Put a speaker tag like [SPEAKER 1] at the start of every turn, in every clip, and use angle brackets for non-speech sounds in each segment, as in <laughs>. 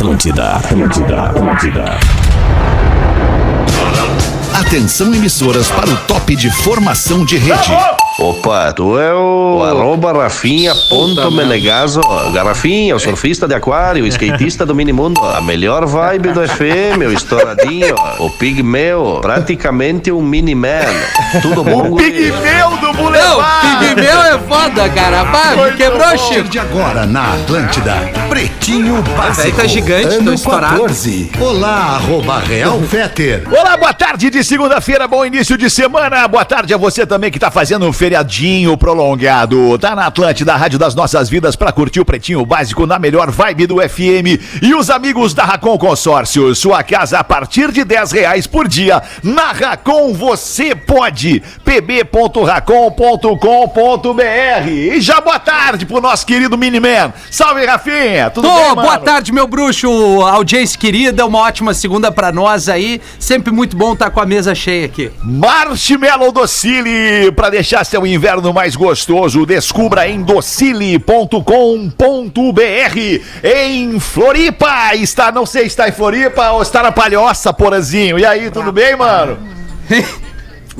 [SPEAKER 1] Atlântida, Atlântida, Atlântida.
[SPEAKER 2] Atenção emissoras para o top de formação de rede.
[SPEAKER 3] Opa, tu é o arroba Rafinha ponto Menegaso. Garrafinha, o surfista de aquário, o skatista do minimundo. A melhor vibe do FM, o estouradinho, o pigmeu, praticamente um mini-man. Tudo bom, guri?
[SPEAKER 4] Pigmeu do
[SPEAKER 5] Não,
[SPEAKER 4] Boulevard!
[SPEAKER 5] Pigmeu é foda, cara. Pá, me quebrou, Chico.
[SPEAKER 2] de agora na Atlântida, Pretinho Básico.
[SPEAKER 5] aí tá gigante, tô
[SPEAKER 2] ano
[SPEAKER 5] estourado.
[SPEAKER 2] 14. Olá, arroba Real <laughs> Feter.
[SPEAKER 4] Olá, boa tarde de segunda-feira, bom início de semana. Boa tarde a você também que tá fazendo um feriadinho prolongado. Tá na Atlântida, Rádio das Nossas Vidas, pra curtir o Pretinho Básico na melhor vibe do FM. E os amigos da Racon Consórcio, sua casa a partir de 10 reais por dia. Na Racon você pode. pb.racon.com.br E já boa tarde pro nosso querido Miniman. Salve, Rafinha. Tudo
[SPEAKER 5] Tô,
[SPEAKER 4] bem,
[SPEAKER 5] boa tarde, meu bruxo, audiência querida, uma ótima segunda pra nós aí. Sempre muito bom estar com a mesa cheia aqui.
[SPEAKER 4] Marshmallow Docile, para deixar seu inverno mais gostoso, descubra em docile.com.br. Em Floripa, está, não sei se está em Floripa ou está na Palhoça, Porazinho. E aí, tudo bem, mano? <laughs>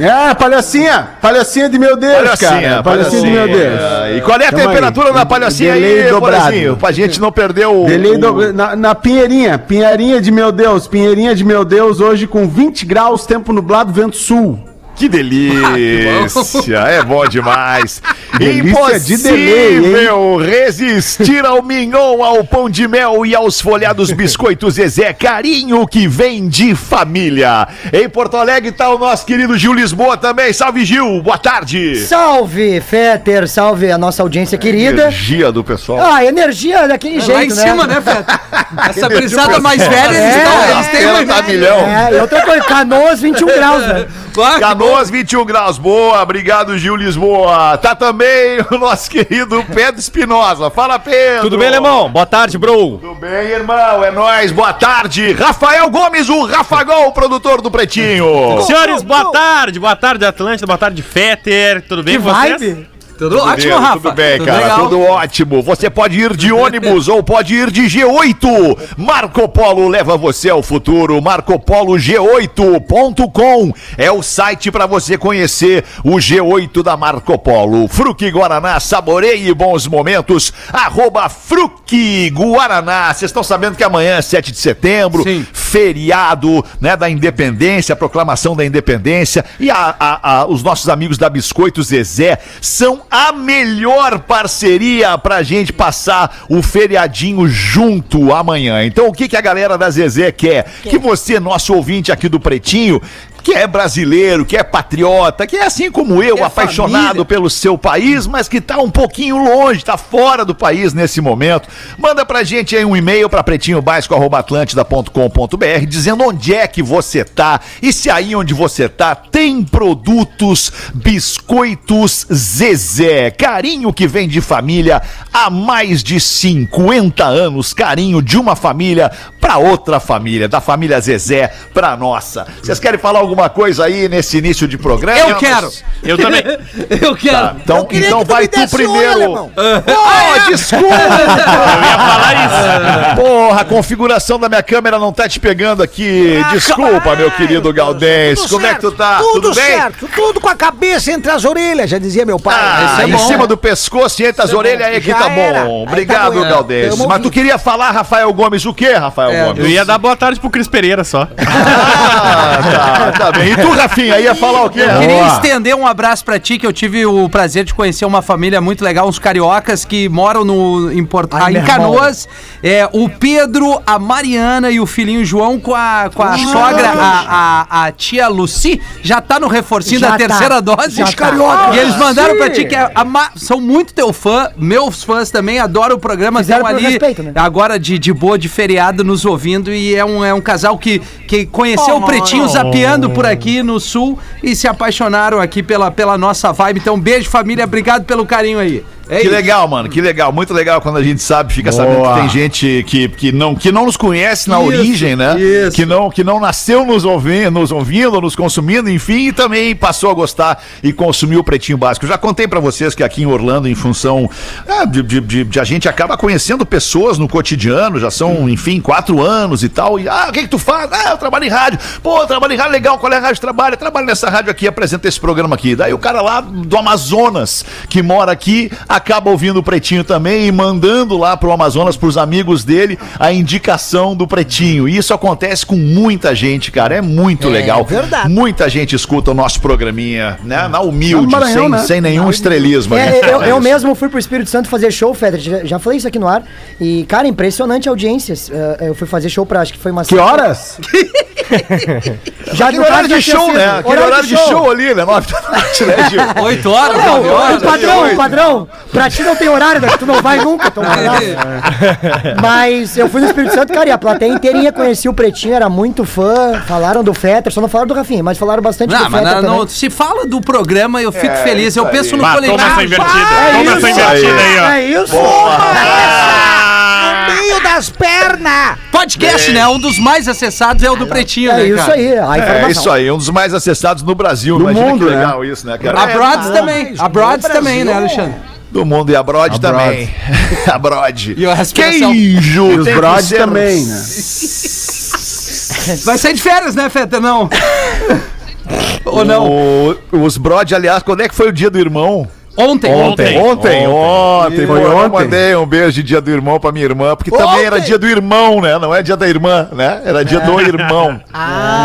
[SPEAKER 6] É, palhocinha! Palhocinha de meu Deus, cara! Palhocinha de meu Deus!
[SPEAKER 4] E qual é a
[SPEAKER 6] Tamo
[SPEAKER 4] temperatura
[SPEAKER 6] aí.
[SPEAKER 4] na palhocinha
[SPEAKER 6] Delay
[SPEAKER 4] aí. Porazinho? Pra gente não perder o...
[SPEAKER 6] Delay do- na, na Pinheirinha, Pinheirinha de meu Deus, Pinheirinha de meu Deus, hoje com 20 graus, tempo nublado, vento sul.
[SPEAKER 4] Que delícia! <laughs> é bom demais!
[SPEAKER 6] delícia de delay,
[SPEAKER 4] Impossível resistir ao mignon, ao pão de mel e aos folhados biscoitos Zezé. Carinho que vem de família. Em Porto Alegre tá o nosso querido Gil Lisboa também. Salve, Gil! Boa tarde!
[SPEAKER 7] Salve, Fetter, salve a nossa audiência querida.
[SPEAKER 4] Energia do pessoal.
[SPEAKER 7] Ah, energia daquele jeito,
[SPEAKER 5] Lá em cima, né, Feta? <laughs> Essa brisada mais velha, eles,
[SPEAKER 7] É,
[SPEAKER 5] tão- eles têm
[SPEAKER 4] Ela
[SPEAKER 5] uma
[SPEAKER 4] tá milhão.
[SPEAKER 7] É, e outra coisa, Canoas 21 <laughs> graus, né?
[SPEAKER 5] Claro,
[SPEAKER 4] Canoas, 21 graus. Boa, obrigado, Gil Lisboa. Tá também o nosso querido Pedro Espinosa. Fala, Pedro.
[SPEAKER 8] Tudo bem, Alemão? Boa tarde, bro.
[SPEAKER 4] Tudo bem, irmão? É nóis. Boa tarde. Rafael Gomes, o Rafagol, o produtor do Pretinho.
[SPEAKER 8] Senhores, boa tarde. Boa tarde, Atlântida. Boa tarde, Fetter. Tudo bem
[SPEAKER 7] Que
[SPEAKER 8] com vocês?
[SPEAKER 7] Vibe.
[SPEAKER 5] Tudo ótimo,
[SPEAKER 4] Tudo
[SPEAKER 5] Rafa.
[SPEAKER 4] bem,
[SPEAKER 5] Tudo
[SPEAKER 4] cara.
[SPEAKER 5] legal.
[SPEAKER 4] Tudo ótimo. Você pode ir de ônibus ou pode ir de G8. Marco Polo leva você ao futuro. MarcoPoloG8.com é o site para você conhecer o G8 da Marco Polo. Fruque Guaraná, saboreie bons momentos. Arroba Fruque Guaraná. Vocês estão sabendo que amanhã é 7 de setembro,
[SPEAKER 5] Sim.
[SPEAKER 4] feriado né, da independência, proclamação da independência. E a- a- a- os nossos amigos da Biscoito Zezé são a melhor parceria pra gente passar o feriadinho junto amanhã. Então, o que, que a galera da Zezé quer? Que você, nosso ouvinte aqui do Pretinho, que é brasileiro, que é patriota, que é assim como eu,
[SPEAKER 5] é
[SPEAKER 4] apaixonado
[SPEAKER 5] família.
[SPEAKER 4] pelo seu país, mas que tá um pouquinho longe, tá fora do país nesse momento. Manda pra gente aí um e-mail pra pretinhobásico@atlantida.com.br dizendo onde é que você tá e se aí onde você tá tem produtos biscoitos Zezé. Carinho que vem de família há mais de 50 anos, carinho de uma família pra outra família, da família Zezé pra nossa. Vocês querem falar alguma coisa aí nesse início de programa?
[SPEAKER 5] Eu quero.
[SPEAKER 8] Eu também. <laughs>
[SPEAKER 5] Eu quero.
[SPEAKER 4] Tá, então,
[SPEAKER 7] queria
[SPEAKER 4] então
[SPEAKER 7] que tu
[SPEAKER 4] vai tu primeiro. Oh, desculpa!
[SPEAKER 8] Eu ia falar isso.
[SPEAKER 4] Porra, a configuração da minha câmera não tá te pegando aqui. Desculpa, meu querido Galdense. Como é que tu tá?
[SPEAKER 7] Tudo,
[SPEAKER 4] Tudo, bem?
[SPEAKER 7] certo, tudo com a cabeça entre as orelhas, já dizia meu pai.
[SPEAKER 4] Ah,
[SPEAKER 5] Isso é
[SPEAKER 4] em
[SPEAKER 5] bom.
[SPEAKER 4] cima do pescoço e entre as orelhas aí que tá
[SPEAKER 7] era.
[SPEAKER 4] bom.
[SPEAKER 7] Tá
[SPEAKER 4] Obrigado,
[SPEAKER 7] bom, é.
[SPEAKER 4] Galdense.
[SPEAKER 7] Tamo
[SPEAKER 4] Mas tu queria falar, Rafael Gomes, o quê, Rafael
[SPEAKER 5] É,
[SPEAKER 4] Gomes?
[SPEAKER 8] Eu ia dar boa tarde pro Cris Pereira só.
[SPEAKER 4] Ah, tá, <laughs> tá bem. E tu, Rafinha, ia falar o quê?
[SPEAKER 5] Eu queria
[SPEAKER 4] Boa.
[SPEAKER 5] estender um abraço pra ti, que eu tive o prazer de conhecer uma família muito legal, uns cariocas que moram no, em, Porto,
[SPEAKER 7] Ai,
[SPEAKER 5] ah, em Canoas. É, o Pedro, a Mariana e o filhinho João com a, com a sogra, a, a, a tia Luci, já tá no reforcinho
[SPEAKER 7] Já
[SPEAKER 5] da
[SPEAKER 7] tá.
[SPEAKER 5] terceira dose. Os
[SPEAKER 7] tá.
[SPEAKER 5] cariocas. E eles mandaram pra ti que é a ma- são muito teu fã, meus fãs também, adoram o programa, estão ali
[SPEAKER 7] respeito, né?
[SPEAKER 5] agora de, de boa, de feriado, nos ouvindo. E é um, é um casal que, que conheceu o Pretinho zapeando por aqui no Sul e se apaixonaram aqui pela, pela nossa vibe. Então, beijo, família. Obrigado pelo carinho aí. É
[SPEAKER 4] que
[SPEAKER 5] isso.
[SPEAKER 4] legal, mano, que legal, muito legal quando a gente sabe, fica sabendo
[SPEAKER 6] Boa.
[SPEAKER 4] que tem gente que, que, não, que não nos conhece na
[SPEAKER 5] Isso,
[SPEAKER 4] origem, né?
[SPEAKER 5] isso.
[SPEAKER 4] Que não, que não nasceu nos ouvindo, nos ouvindo, nos consumindo, enfim, e também passou a gostar e consumiu o Pretinho Básico. Eu já contei pra vocês que aqui em Orlando, em função ah, de, de, de- de a gente acaba conhecendo pessoas no cotidiano, já são, enfim, quatro anos e tal, e ah, o que que tu faz? Ah, eu trabalho em rádio. Pô, eu trabalho em rádio, legal, qual é a rádio que trabalha? Trabalho nessa rádio aqui, apresenta esse programa aqui. Daí o cara lá do Amazonas, que mora aqui, acaba ouvindo o Pretinho também e mandando lá pro Amazonas, pros amigos dele, a indicação do Pretinho. E isso acontece com muita gente, cara. É muito legal.
[SPEAKER 7] verdade.
[SPEAKER 4] Muita gente escuta o nosso programinha, né? Na humilde,
[SPEAKER 6] No Maranhão,
[SPEAKER 4] sem,
[SPEAKER 6] né?
[SPEAKER 4] sem nenhum estrelismo.
[SPEAKER 7] É,
[SPEAKER 4] aqui.
[SPEAKER 7] eu, eu
[SPEAKER 4] isso.
[SPEAKER 7] mesmo fui pro Espírito Santo fazer show, Feder. Já, já falei isso aqui no ar. E, cara, impressionante a audiência. Eh, Eu fui fazer show pra, acho que foi uma.
[SPEAKER 6] Que horas? <laughs>
[SPEAKER 7] Já
[SPEAKER 4] Aquele
[SPEAKER 7] no caso,
[SPEAKER 4] horário de show,
[SPEAKER 7] sido.
[SPEAKER 4] né? Aquele horário de show ali, né? Nove da noite, né, Gil?
[SPEAKER 5] 8 horas,
[SPEAKER 7] Não,
[SPEAKER 5] 9 horas.
[SPEAKER 7] o padrão, o padrão. Pra ti não tem horário, né? Tu não vai nunca. Então vai lá. Mas eu fui no Espírito Santo, cara, e a plateia inteirinha conhecia o Pretinho, era muito fã. Falaram do Fetter, só não falaram do Rafinha, mas falaram bastante
[SPEAKER 5] Não,
[SPEAKER 7] do
[SPEAKER 5] mas
[SPEAKER 7] Fetter
[SPEAKER 5] não,
[SPEAKER 7] também.
[SPEAKER 5] não, se fala do programa, eu fico feliz. Eu penso no
[SPEAKER 8] Bah, toma
[SPEAKER 5] coletivo.
[SPEAKER 8] essa invertida.
[SPEAKER 7] É
[SPEAKER 8] toma
[SPEAKER 7] isso.
[SPEAKER 8] essa invertida aí, ó.
[SPEAKER 7] É isso.
[SPEAKER 9] meio das pernas!
[SPEAKER 5] Podcast, né? Um dos mais acessados é o do Pretinho,
[SPEAKER 7] É
[SPEAKER 5] né,
[SPEAKER 7] isso
[SPEAKER 5] cara?
[SPEAKER 7] aí, a
[SPEAKER 4] É isso aí, um dos mais acessados no Brasil.
[SPEAKER 6] No
[SPEAKER 4] Imagina
[SPEAKER 6] mundo,
[SPEAKER 4] que
[SPEAKER 6] né?
[SPEAKER 4] legal isso, né, cara?
[SPEAKER 5] A Broads também. A Broads também, né, Alexandre?
[SPEAKER 4] Do mundo e a Brod também. <laughs> a Brod.
[SPEAKER 5] E a respiração.
[SPEAKER 4] Queijo
[SPEAKER 6] E os Brod também, né?
[SPEAKER 5] Vai sair de férias, né, Feta? Não. <laughs> Ou não?
[SPEAKER 4] O- os Brod, aliás, quando é que foi o dia do irmão?
[SPEAKER 5] Ontem.
[SPEAKER 8] Ontem.
[SPEAKER 4] Ontem, ontem.
[SPEAKER 6] Foi
[SPEAKER 4] Pô, eu
[SPEAKER 6] ontem.
[SPEAKER 4] mandei um beijo de dia do irmão pra minha irmã, porque também era dia do irmão, né? Não é dia da irmã, né? Era dia do irmão. <laughs>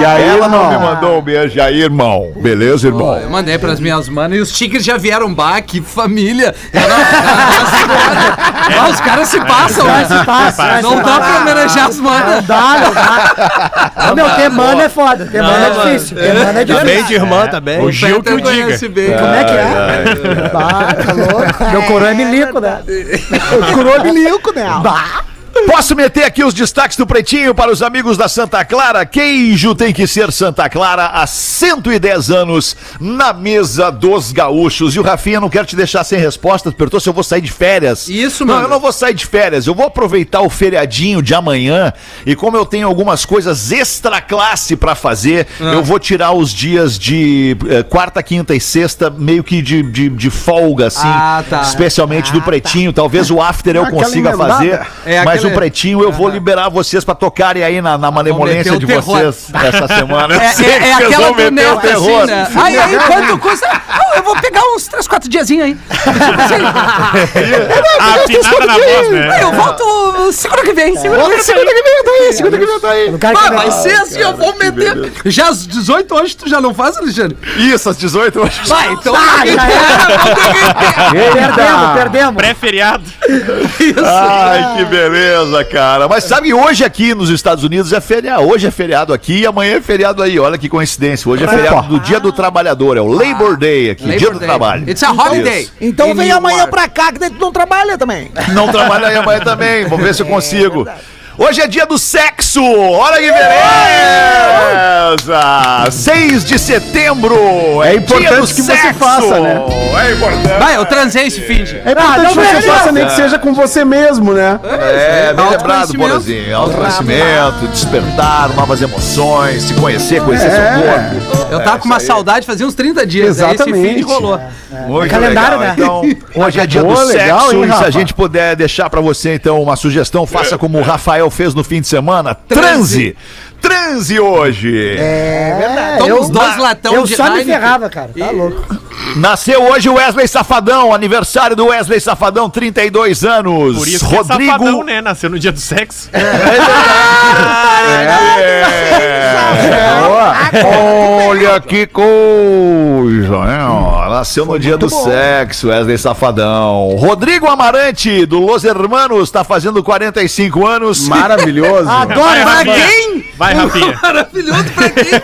[SPEAKER 6] E aí,
[SPEAKER 4] Ela não me mandou um beijo. E aí, irmão? Beleza, irmão?
[SPEAKER 5] Eu mandei pras minhas manas e os tigres já vieram bah, que família. Eu não- não- não- os caras se passam, né?
[SPEAKER 7] Se
[SPEAKER 5] Não dá pra homenagear as manas.
[SPEAKER 7] Não dá, não dá. Ô, meu, ter mana é foda. Ter mana é difícil. Ter mana é difícil.
[SPEAKER 8] Também de irmã, também. O Gil que o diga.
[SPEAKER 7] Como é que é? Bah, tá louco. Meu coroa é milico, né?
[SPEAKER 9] Curou milico, né?
[SPEAKER 4] Posso meter aqui os destaques do Pretinho para os amigos da Santa Clara? Queijo tem que ser Santa Clara há 110 anos na mesa dos gaúchos. E o Rafinha não quero te deixar sem resposta, perguntou se eu vou sair de férias.
[SPEAKER 5] Isso,
[SPEAKER 4] Não,
[SPEAKER 5] mano.
[SPEAKER 4] eu não vou sair de férias. Eu vou aproveitar o feriadinho de amanhã e como eu tenho algumas coisas extra classe para fazer,
[SPEAKER 5] Ah.
[SPEAKER 4] eu vou tirar os dias de eh, quarta, quinta e sexta meio que de, de, de folga, assim.
[SPEAKER 5] Ah, tá.
[SPEAKER 4] Especialmente do Pretinho. Talvez o after eu consiga fazer.
[SPEAKER 5] É,
[SPEAKER 4] mas o Pretinho eu vou liberar vocês pra tocarem aí na, na malemolência de
[SPEAKER 5] terror.
[SPEAKER 4] vocês essa semana.
[SPEAKER 5] É, é, é aquela do Neto, assim,
[SPEAKER 4] terror.
[SPEAKER 5] né? Aí, aí, quanto custa? Eu vou pegar uns 3, 4 diazinhos aí. <laughs>
[SPEAKER 8] Afinada na voz, né?
[SPEAKER 5] eu volto segunda que vem. Segunda que vem, segunda que vem eu tô aí, segunda que vem eu tô aí. Ah, vai ser assim, eu vou meter. Já às 18 hoje tu já não faz, Alexandre?
[SPEAKER 4] Isso, às 18 hoje.
[SPEAKER 5] Vai, então.
[SPEAKER 7] Ah, já era. <laughs> Perdemos, perdemos.
[SPEAKER 8] Pré-feriado.
[SPEAKER 4] Ai, que beleza, cara. Mas sabe, hoje aqui nos Estados Unidos é feriado. Hoje é feriado aqui e amanhã é feriado aí. Olha que coincidência. Hoje é feriado do Dia do Trabalhador. É o Labor Day aqui,
[SPEAKER 5] Labor
[SPEAKER 4] Dia do
[SPEAKER 5] Day.
[SPEAKER 4] Trabalho.
[SPEAKER 5] It's a holiday.
[SPEAKER 4] Isso.
[SPEAKER 9] Então
[SPEAKER 5] In
[SPEAKER 9] vem amanhã pra cá, que daí tu não trabalha também.
[SPEAKER 4] Não trabalho aí amanhã também. Vamos ver se eu consigo. Hoje é dia do sexo! Olha que beleza! 6 de setembro!
[SPEAKER 6] É importante que você faça, né?
[SPEAKER 4] É importante.
[SPEAKER 5] Vai, eu transei esse fim de.
[SPEAKER 6] É importante
[SPEAKER 7] não
[SPEAKER 6] que você faça, nem que seja com você mesmo, né?
[SPEAKER 4] É, bem lembrado. Borazinho. Autoconhecimento, despertar novas emoções, se conhecer, conhecer seu corpo.
[SPEAKER 5] Eu tava com uma saudade fazia uns 30 dias. Aí esse
[SPEAKER 6] Exatamente.
[SPEAKER 5] fim de rolou.
[SPEAKER 4] Muito
[SPEAKER 7] calendário,
[SPEAKER 4] legal.
[SPEAKER 7] né?
[SPEAKER 4] Então, <laughs> hoje é dia
[SPEAKER 6] Pô,
[SPEAKER 4] do
[SPEAKER 6] legal,
[SPEAKER 4] sexo.
[SPEAKER 6] hein,
[SPEAKER 4] e se a gente puder deixar pra você, então, uma sugestão, faça como o Rafael fez no fim de semana. Transe! Transe hoje!
[SPEAKER 7] É verdade.
[SPEAKER 5] Toma uns dois latão
[SPEAKER 7] eu
[SPEAKER 5] de
[SPEAKER 7] só me ferrava, cara. Tá louco.
[SPEAKER 4] Nasceu hoje o Wesley Safadão, aniversário do Wesley Safadão, 32 anos.
[SPEAKER 8] Por isso que
[SPEAKER 4] Rodrigo.
[SPEAKER 8] é safadão, né? Nasceu no dia do sexo.
[SPEAKER 4] É. Olha que coisa, né? ó. Nasceu no dia do sexo, Wesley Safadão. Rodrigo Amarante, do Los Hermanos, tá fazendo 45 anos.
[SPEAKER 6] Maravilhoso.
[SPEAKER 7] Adoro, pra quem?
[SPEAKER 8] Vai, Rafinha. <laughs>
[SPEAKER 5] Maravilhoso pra quem? <laughs>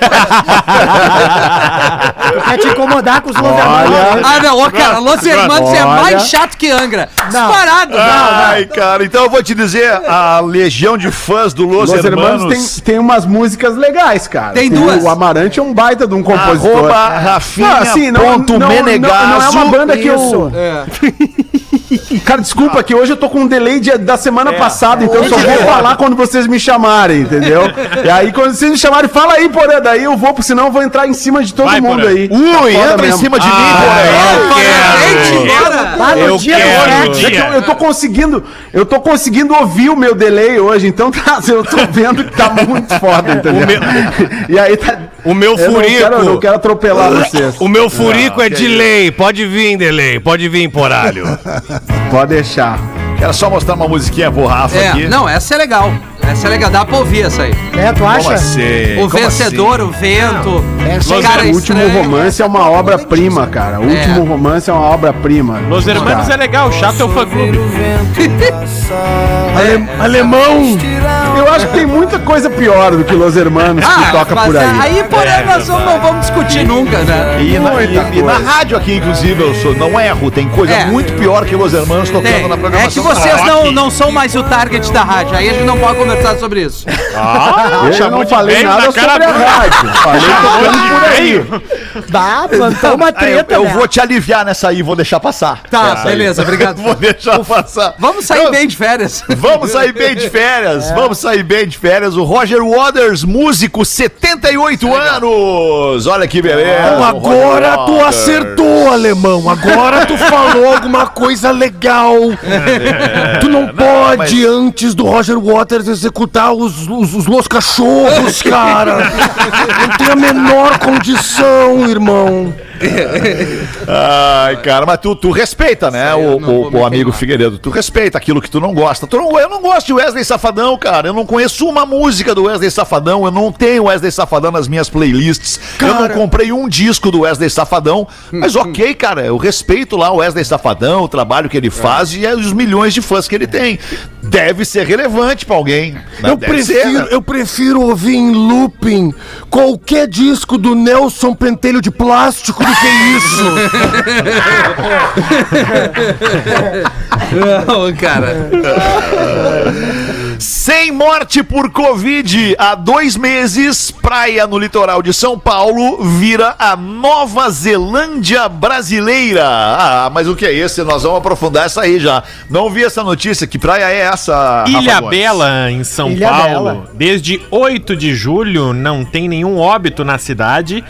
[SPEAKER 7] Quer te incomodar com os Los
[SPEAKER 6] Olha.
[SPEAKER 5] Ah, não, ô, cara, Los Hermanos é
[SPEAKER 6] Olha.
[SPEAKER 5] mais chato que Angra.
[SPEAKER 7] Não.
[SPEAKER 5] Disparado.
[SPEAKER 4] Ai, cara, então eu vou te dizer, a legião de fãs do Los,
[SPEAKER 6] Los
[SPEAKER 4] Hermanos,
[SPEAKER 6] Hermanos tem, tem umas músicas legais, cara.
[SPEAKER 5] Tem duas.
[SPEAKER 6] O Amarante é um baita de um compositor.
[SPEAKER 4] arroba Rafinha
[SPEAKER 6] Não, assim, não-
[SPEAKER 4] ponto
[SPEAKER 6] não- não-
[SPEAKER 4] Menegaso.
[SPEAKER 6] não é uma banda que eu-.
[SPEAKER 5] É. <laughs> <laughs>
[SPEAKER 6] Cara, desculpa que hoje eu tô com um delay de- da semana passada, então eu só vou falar quando vocês me chamarem, entendeu? <laughs> E aí, quando vocês me chamarem, fala aí, Porã, daí eu vou, porque senão eu vou entrar em cima de todo
[SPEAKER 8] Vai,
[SPEAKER 6] mundo
[SPEAKER 8] Porã.
[SPEAKER 6] aí.
[SPEAKER 4] Ui,
[SPEAKER 6] Tá
[SPEAKER 4] entra em
[SPEAKER 6] mesmo.
[SPEAKER 4] cima de mim,
[SPEAKER 8] eu
[SPEAKER 5] bora!
[SPEAKER 7] Lá no
[SPEAKER 8] Eu.
[SPEAKER 6] É que eu, eu tô conseguindo, eu tô conseguindo ouvir o meu delay hoje, então <laughs> tá, eu tô vendo que tá muito foda, entendeu? E aí tá.
[SPEAKER 10] O meu
[SPEAKER 6] Eu não
[SPEAKER 10] furico.
[SPEAKER 6] quero, eu não quero atropelar <laughs> vocês.
[SPEAKER 10] O meu furico é de lei. Pode vir, delay. Pode vir, poralho. <laughs>
[SPEAKER 6] Pode deixar.
[SPEAKER 4] Quero só mostrar uma musiquinha pro Rafa aqui.
[SPEAKER 5] É, não, essa é legal. Essa é legal, dá pra ouvir essa aí.
[SPEAKER 7] É, tu
[SPEAKER 4] Como
[SPEAKER 7] acha?
[SPEAKER 4] assim?
[SPEAKER 5] O
[SPEAKER 4] Como
[SPEAKER 5] vencedor, o vento.
[SPEAKER 9] Essa
[SPEAKER 5] Los-
[SPEAKER 9] aí,
[SPEAKER 5] cara
[SPEAKER 6] o último
[SPEAKER 5] estranho.
[SPEAKER 6] romance é uma obra-prima, cara. O último romance é uma obra-prima.
[SPEAKER 8] Los Hermanos é legal, chato é o fã clube.
[SPEAKER 10] Alemão.
[SPEAKER 6] Eu acho que tem muita coisa pior do que Los Hermanos que toca
[SPEAKER 5] mas
[SPEAKER 6] por aí.
[SPEAKER 5] aí, porém, nós não não vamos discutir nunca, né?
[SPEAKER 4] E na, e- e na rádio aqui, inclusive, eu sou, não erro, tem coisa
[SPEAKER 5] É.
[SPEAKER 4] muito pior que Los Hermanos tocando
[SPEAKER 5] Tem.
[SPEAKER 4] na
[SPEAKER 5] É
[SPEAKER 4] programação.
[SPEAKER 5] que vocês
[SPEAKER 4] da
[SPEAKER 5] não, não são mais o target da rádio. Aí a gente não pode conversar sobre isso.
[SPEAKER 6] Eu não falei nada
[SPEAKER 8] na cara
[SPEAKER 6] sobre a rádio. Falei tocando por aí.
[SPEAKER 7] Dá, plantou uma
[SPEAKER 4] Ah, eu,
[SPEAKER 7] treta,
[SPEAKER 4] eu
[SPEAKER 7] né?
[SPEAKER 4] vou te aliviar nessa aí, vou deixar passar.
[SPEAKER 5] Tá,
[SPEAKER 4] Essa aí.
[SPEAKER 5] beleza, obrigado. <laughs>
[SPEAKER 4] Vou deixar passar.
[SPEAKER 5] Vamos sair
[SPEAKER 4] Eu-
[SPEAKER 5] bem de férias.
[SPEAKER 4] Vamos sair bem de férias,
[SPEAKER 5] É.
[SPEAKER 4] vamos sair bem de férias. O Roger Waters, músico, 78 anos. Olha que beleza.
[SPEAKER 10] Agora tu
[SPEAKER 4] Waters.
[SPEAKER 10] acertou, alemão. Agora tu falou alguma coisa legal. Tu não pode, antes do Roger Waters, executar os, os, os Los Cachorros, <laughs> cara. Não tem a menor condição, irmão. <laughs>
[SPEAKER 4] Ai, cara, mas tu, tu respeita, né, o, o, o amigo. Figueiredo. Tu respeita aquilo que tu não gosta. Tu não, eu não gosto de Wesley Safadão, cara. Eu não conheço uma música do Wesley Safadão. Eu não tenho Wesley Safadão nas minhas playlists. Eu não comprei um disco do Wesley Safadão. Mas ok, cara, eu respeito lá o Wesley Safadão, o trabalho que ele faz e os milhões de fãs que ele tem. Deve ser relevante pra alguém.
[SPEAKER 10] Eu
[SPEAKER 4] Deve ser,
[SPEAKER 10] prefiro,
[SPEAKER 4] né?
[SPEAKER 10] eu prefiro ouvir em looping qualquer disco do Nelson Pentelho de Plástico do que isso. <laughs>
[SPEAKER 5] Não, cara.
[SPEAKER 4] Sem morte por Covid, há dois meses, praia no litoral de São Paulo vira a Nova Zelândia brasileira. Ah, mas o que é esse? Nós vamos aprofundar essa aí já. Não vi essa notícia. Que praia é essa?
[SPEAKER 8] Ilha? Bela, em São
[SPEAKER 7] Ilha
[SPEAKER 8] Paulo.
[SPEAKER 7] Bela.
[SPEAKER 8] Desde 8 de julho, não tem nenhum óbito na cidade.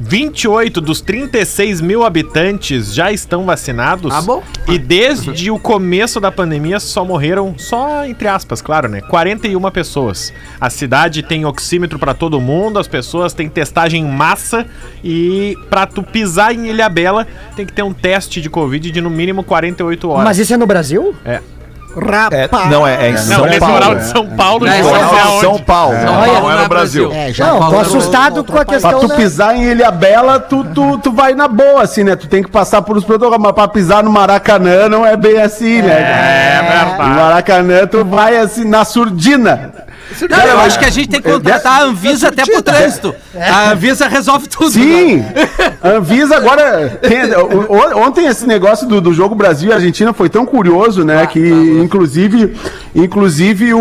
[SPEAKER 8] 28 dos 36 mil habitantes já estão vacinados.
[SPEAKER 5] Ah, bom.
[SPEAKER 8] E desde o começo da pandemia só morreram, só entre aspas, claro, né? 41 pessoas. A cidade tem oxímetro pra todo mundo, as pessoas têm testagem em massa e pra tu pisar em Ilha Bela tem que ter um teste de Covid de no mínimo 48 horas.
[SPEAKER 7] Mas isso é no Brasil?
[SPEAKER 8] É.
[SPEAKER 4] É, não, é, é em
[SPEAKER 8] Não,
[SPEAKER 4] São
[SPEAKER 8] litoral
[SPEAKER 4] Paulo.
[SPEAKER 8] de São Paulo,
[SPEAKER 5] É,
[SPEAKER 8] de
[SPEAKER 5] São
[SPEAKER 4] Litoral
[SPEAKER 8] São Paulo.
[SPEAKER 4] São Paulo.
[SPEAKER 5] São
[SPEAKER 4] Não,
[SPEAKER 5] Paulo
[SPEAKER 4] não
[SPEAKER 5] não
[SPEAKER 4] é
[SPEAKER 5] é
[SPEAKER 4] no Brasil.
[SPEAKER 9] É, já
[SPEAKER 7] Não, tô assustado com a
[SPEAKER 9] país.
[SPEAKER 6] Pra
[SPEAKER 7] questão,
[SPEAKER 6] tu
[SPEAKER 7] né?
[SPEAKER 6] pisar em Ilha Bela, tu, tu, tu vai na boa, assim, né? Tu tem que passar por os protocolos, mas pra pisar no Maracanã não é bem assim, né?
[SPEAKER 8] É verdade.
[SPEAKER 6] No Maracanã tu vai assim, na surdina.
[SPEAKER 5] Não, eu acho que a gente tem que contratar a Anvisa até pro trânsito. A Anvisa resolve tudo.
[SPEAKER 6] Sim!
[SPEAKER 5] né?
[SPEAKER 6] Anvisa agora. ontem esse negócio do, do jogo Brasil e Argentina foi tão curioso, né? que inclusive, inclusive o,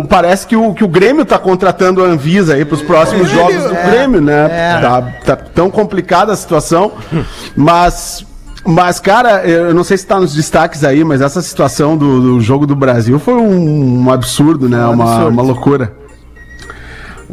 [SPEAKER 6] o- parece que o, que o Grêmio tá contratando a Anvisa aí pros próximos jogos do Grêmio, né? Tá, tá tão complicada a situação, mas. Mas, cara, eu não sei se tá nos destaques aí, mas essa situação do, do jogo do Brasil foi um, um absurdo, né? uma, uma loucura.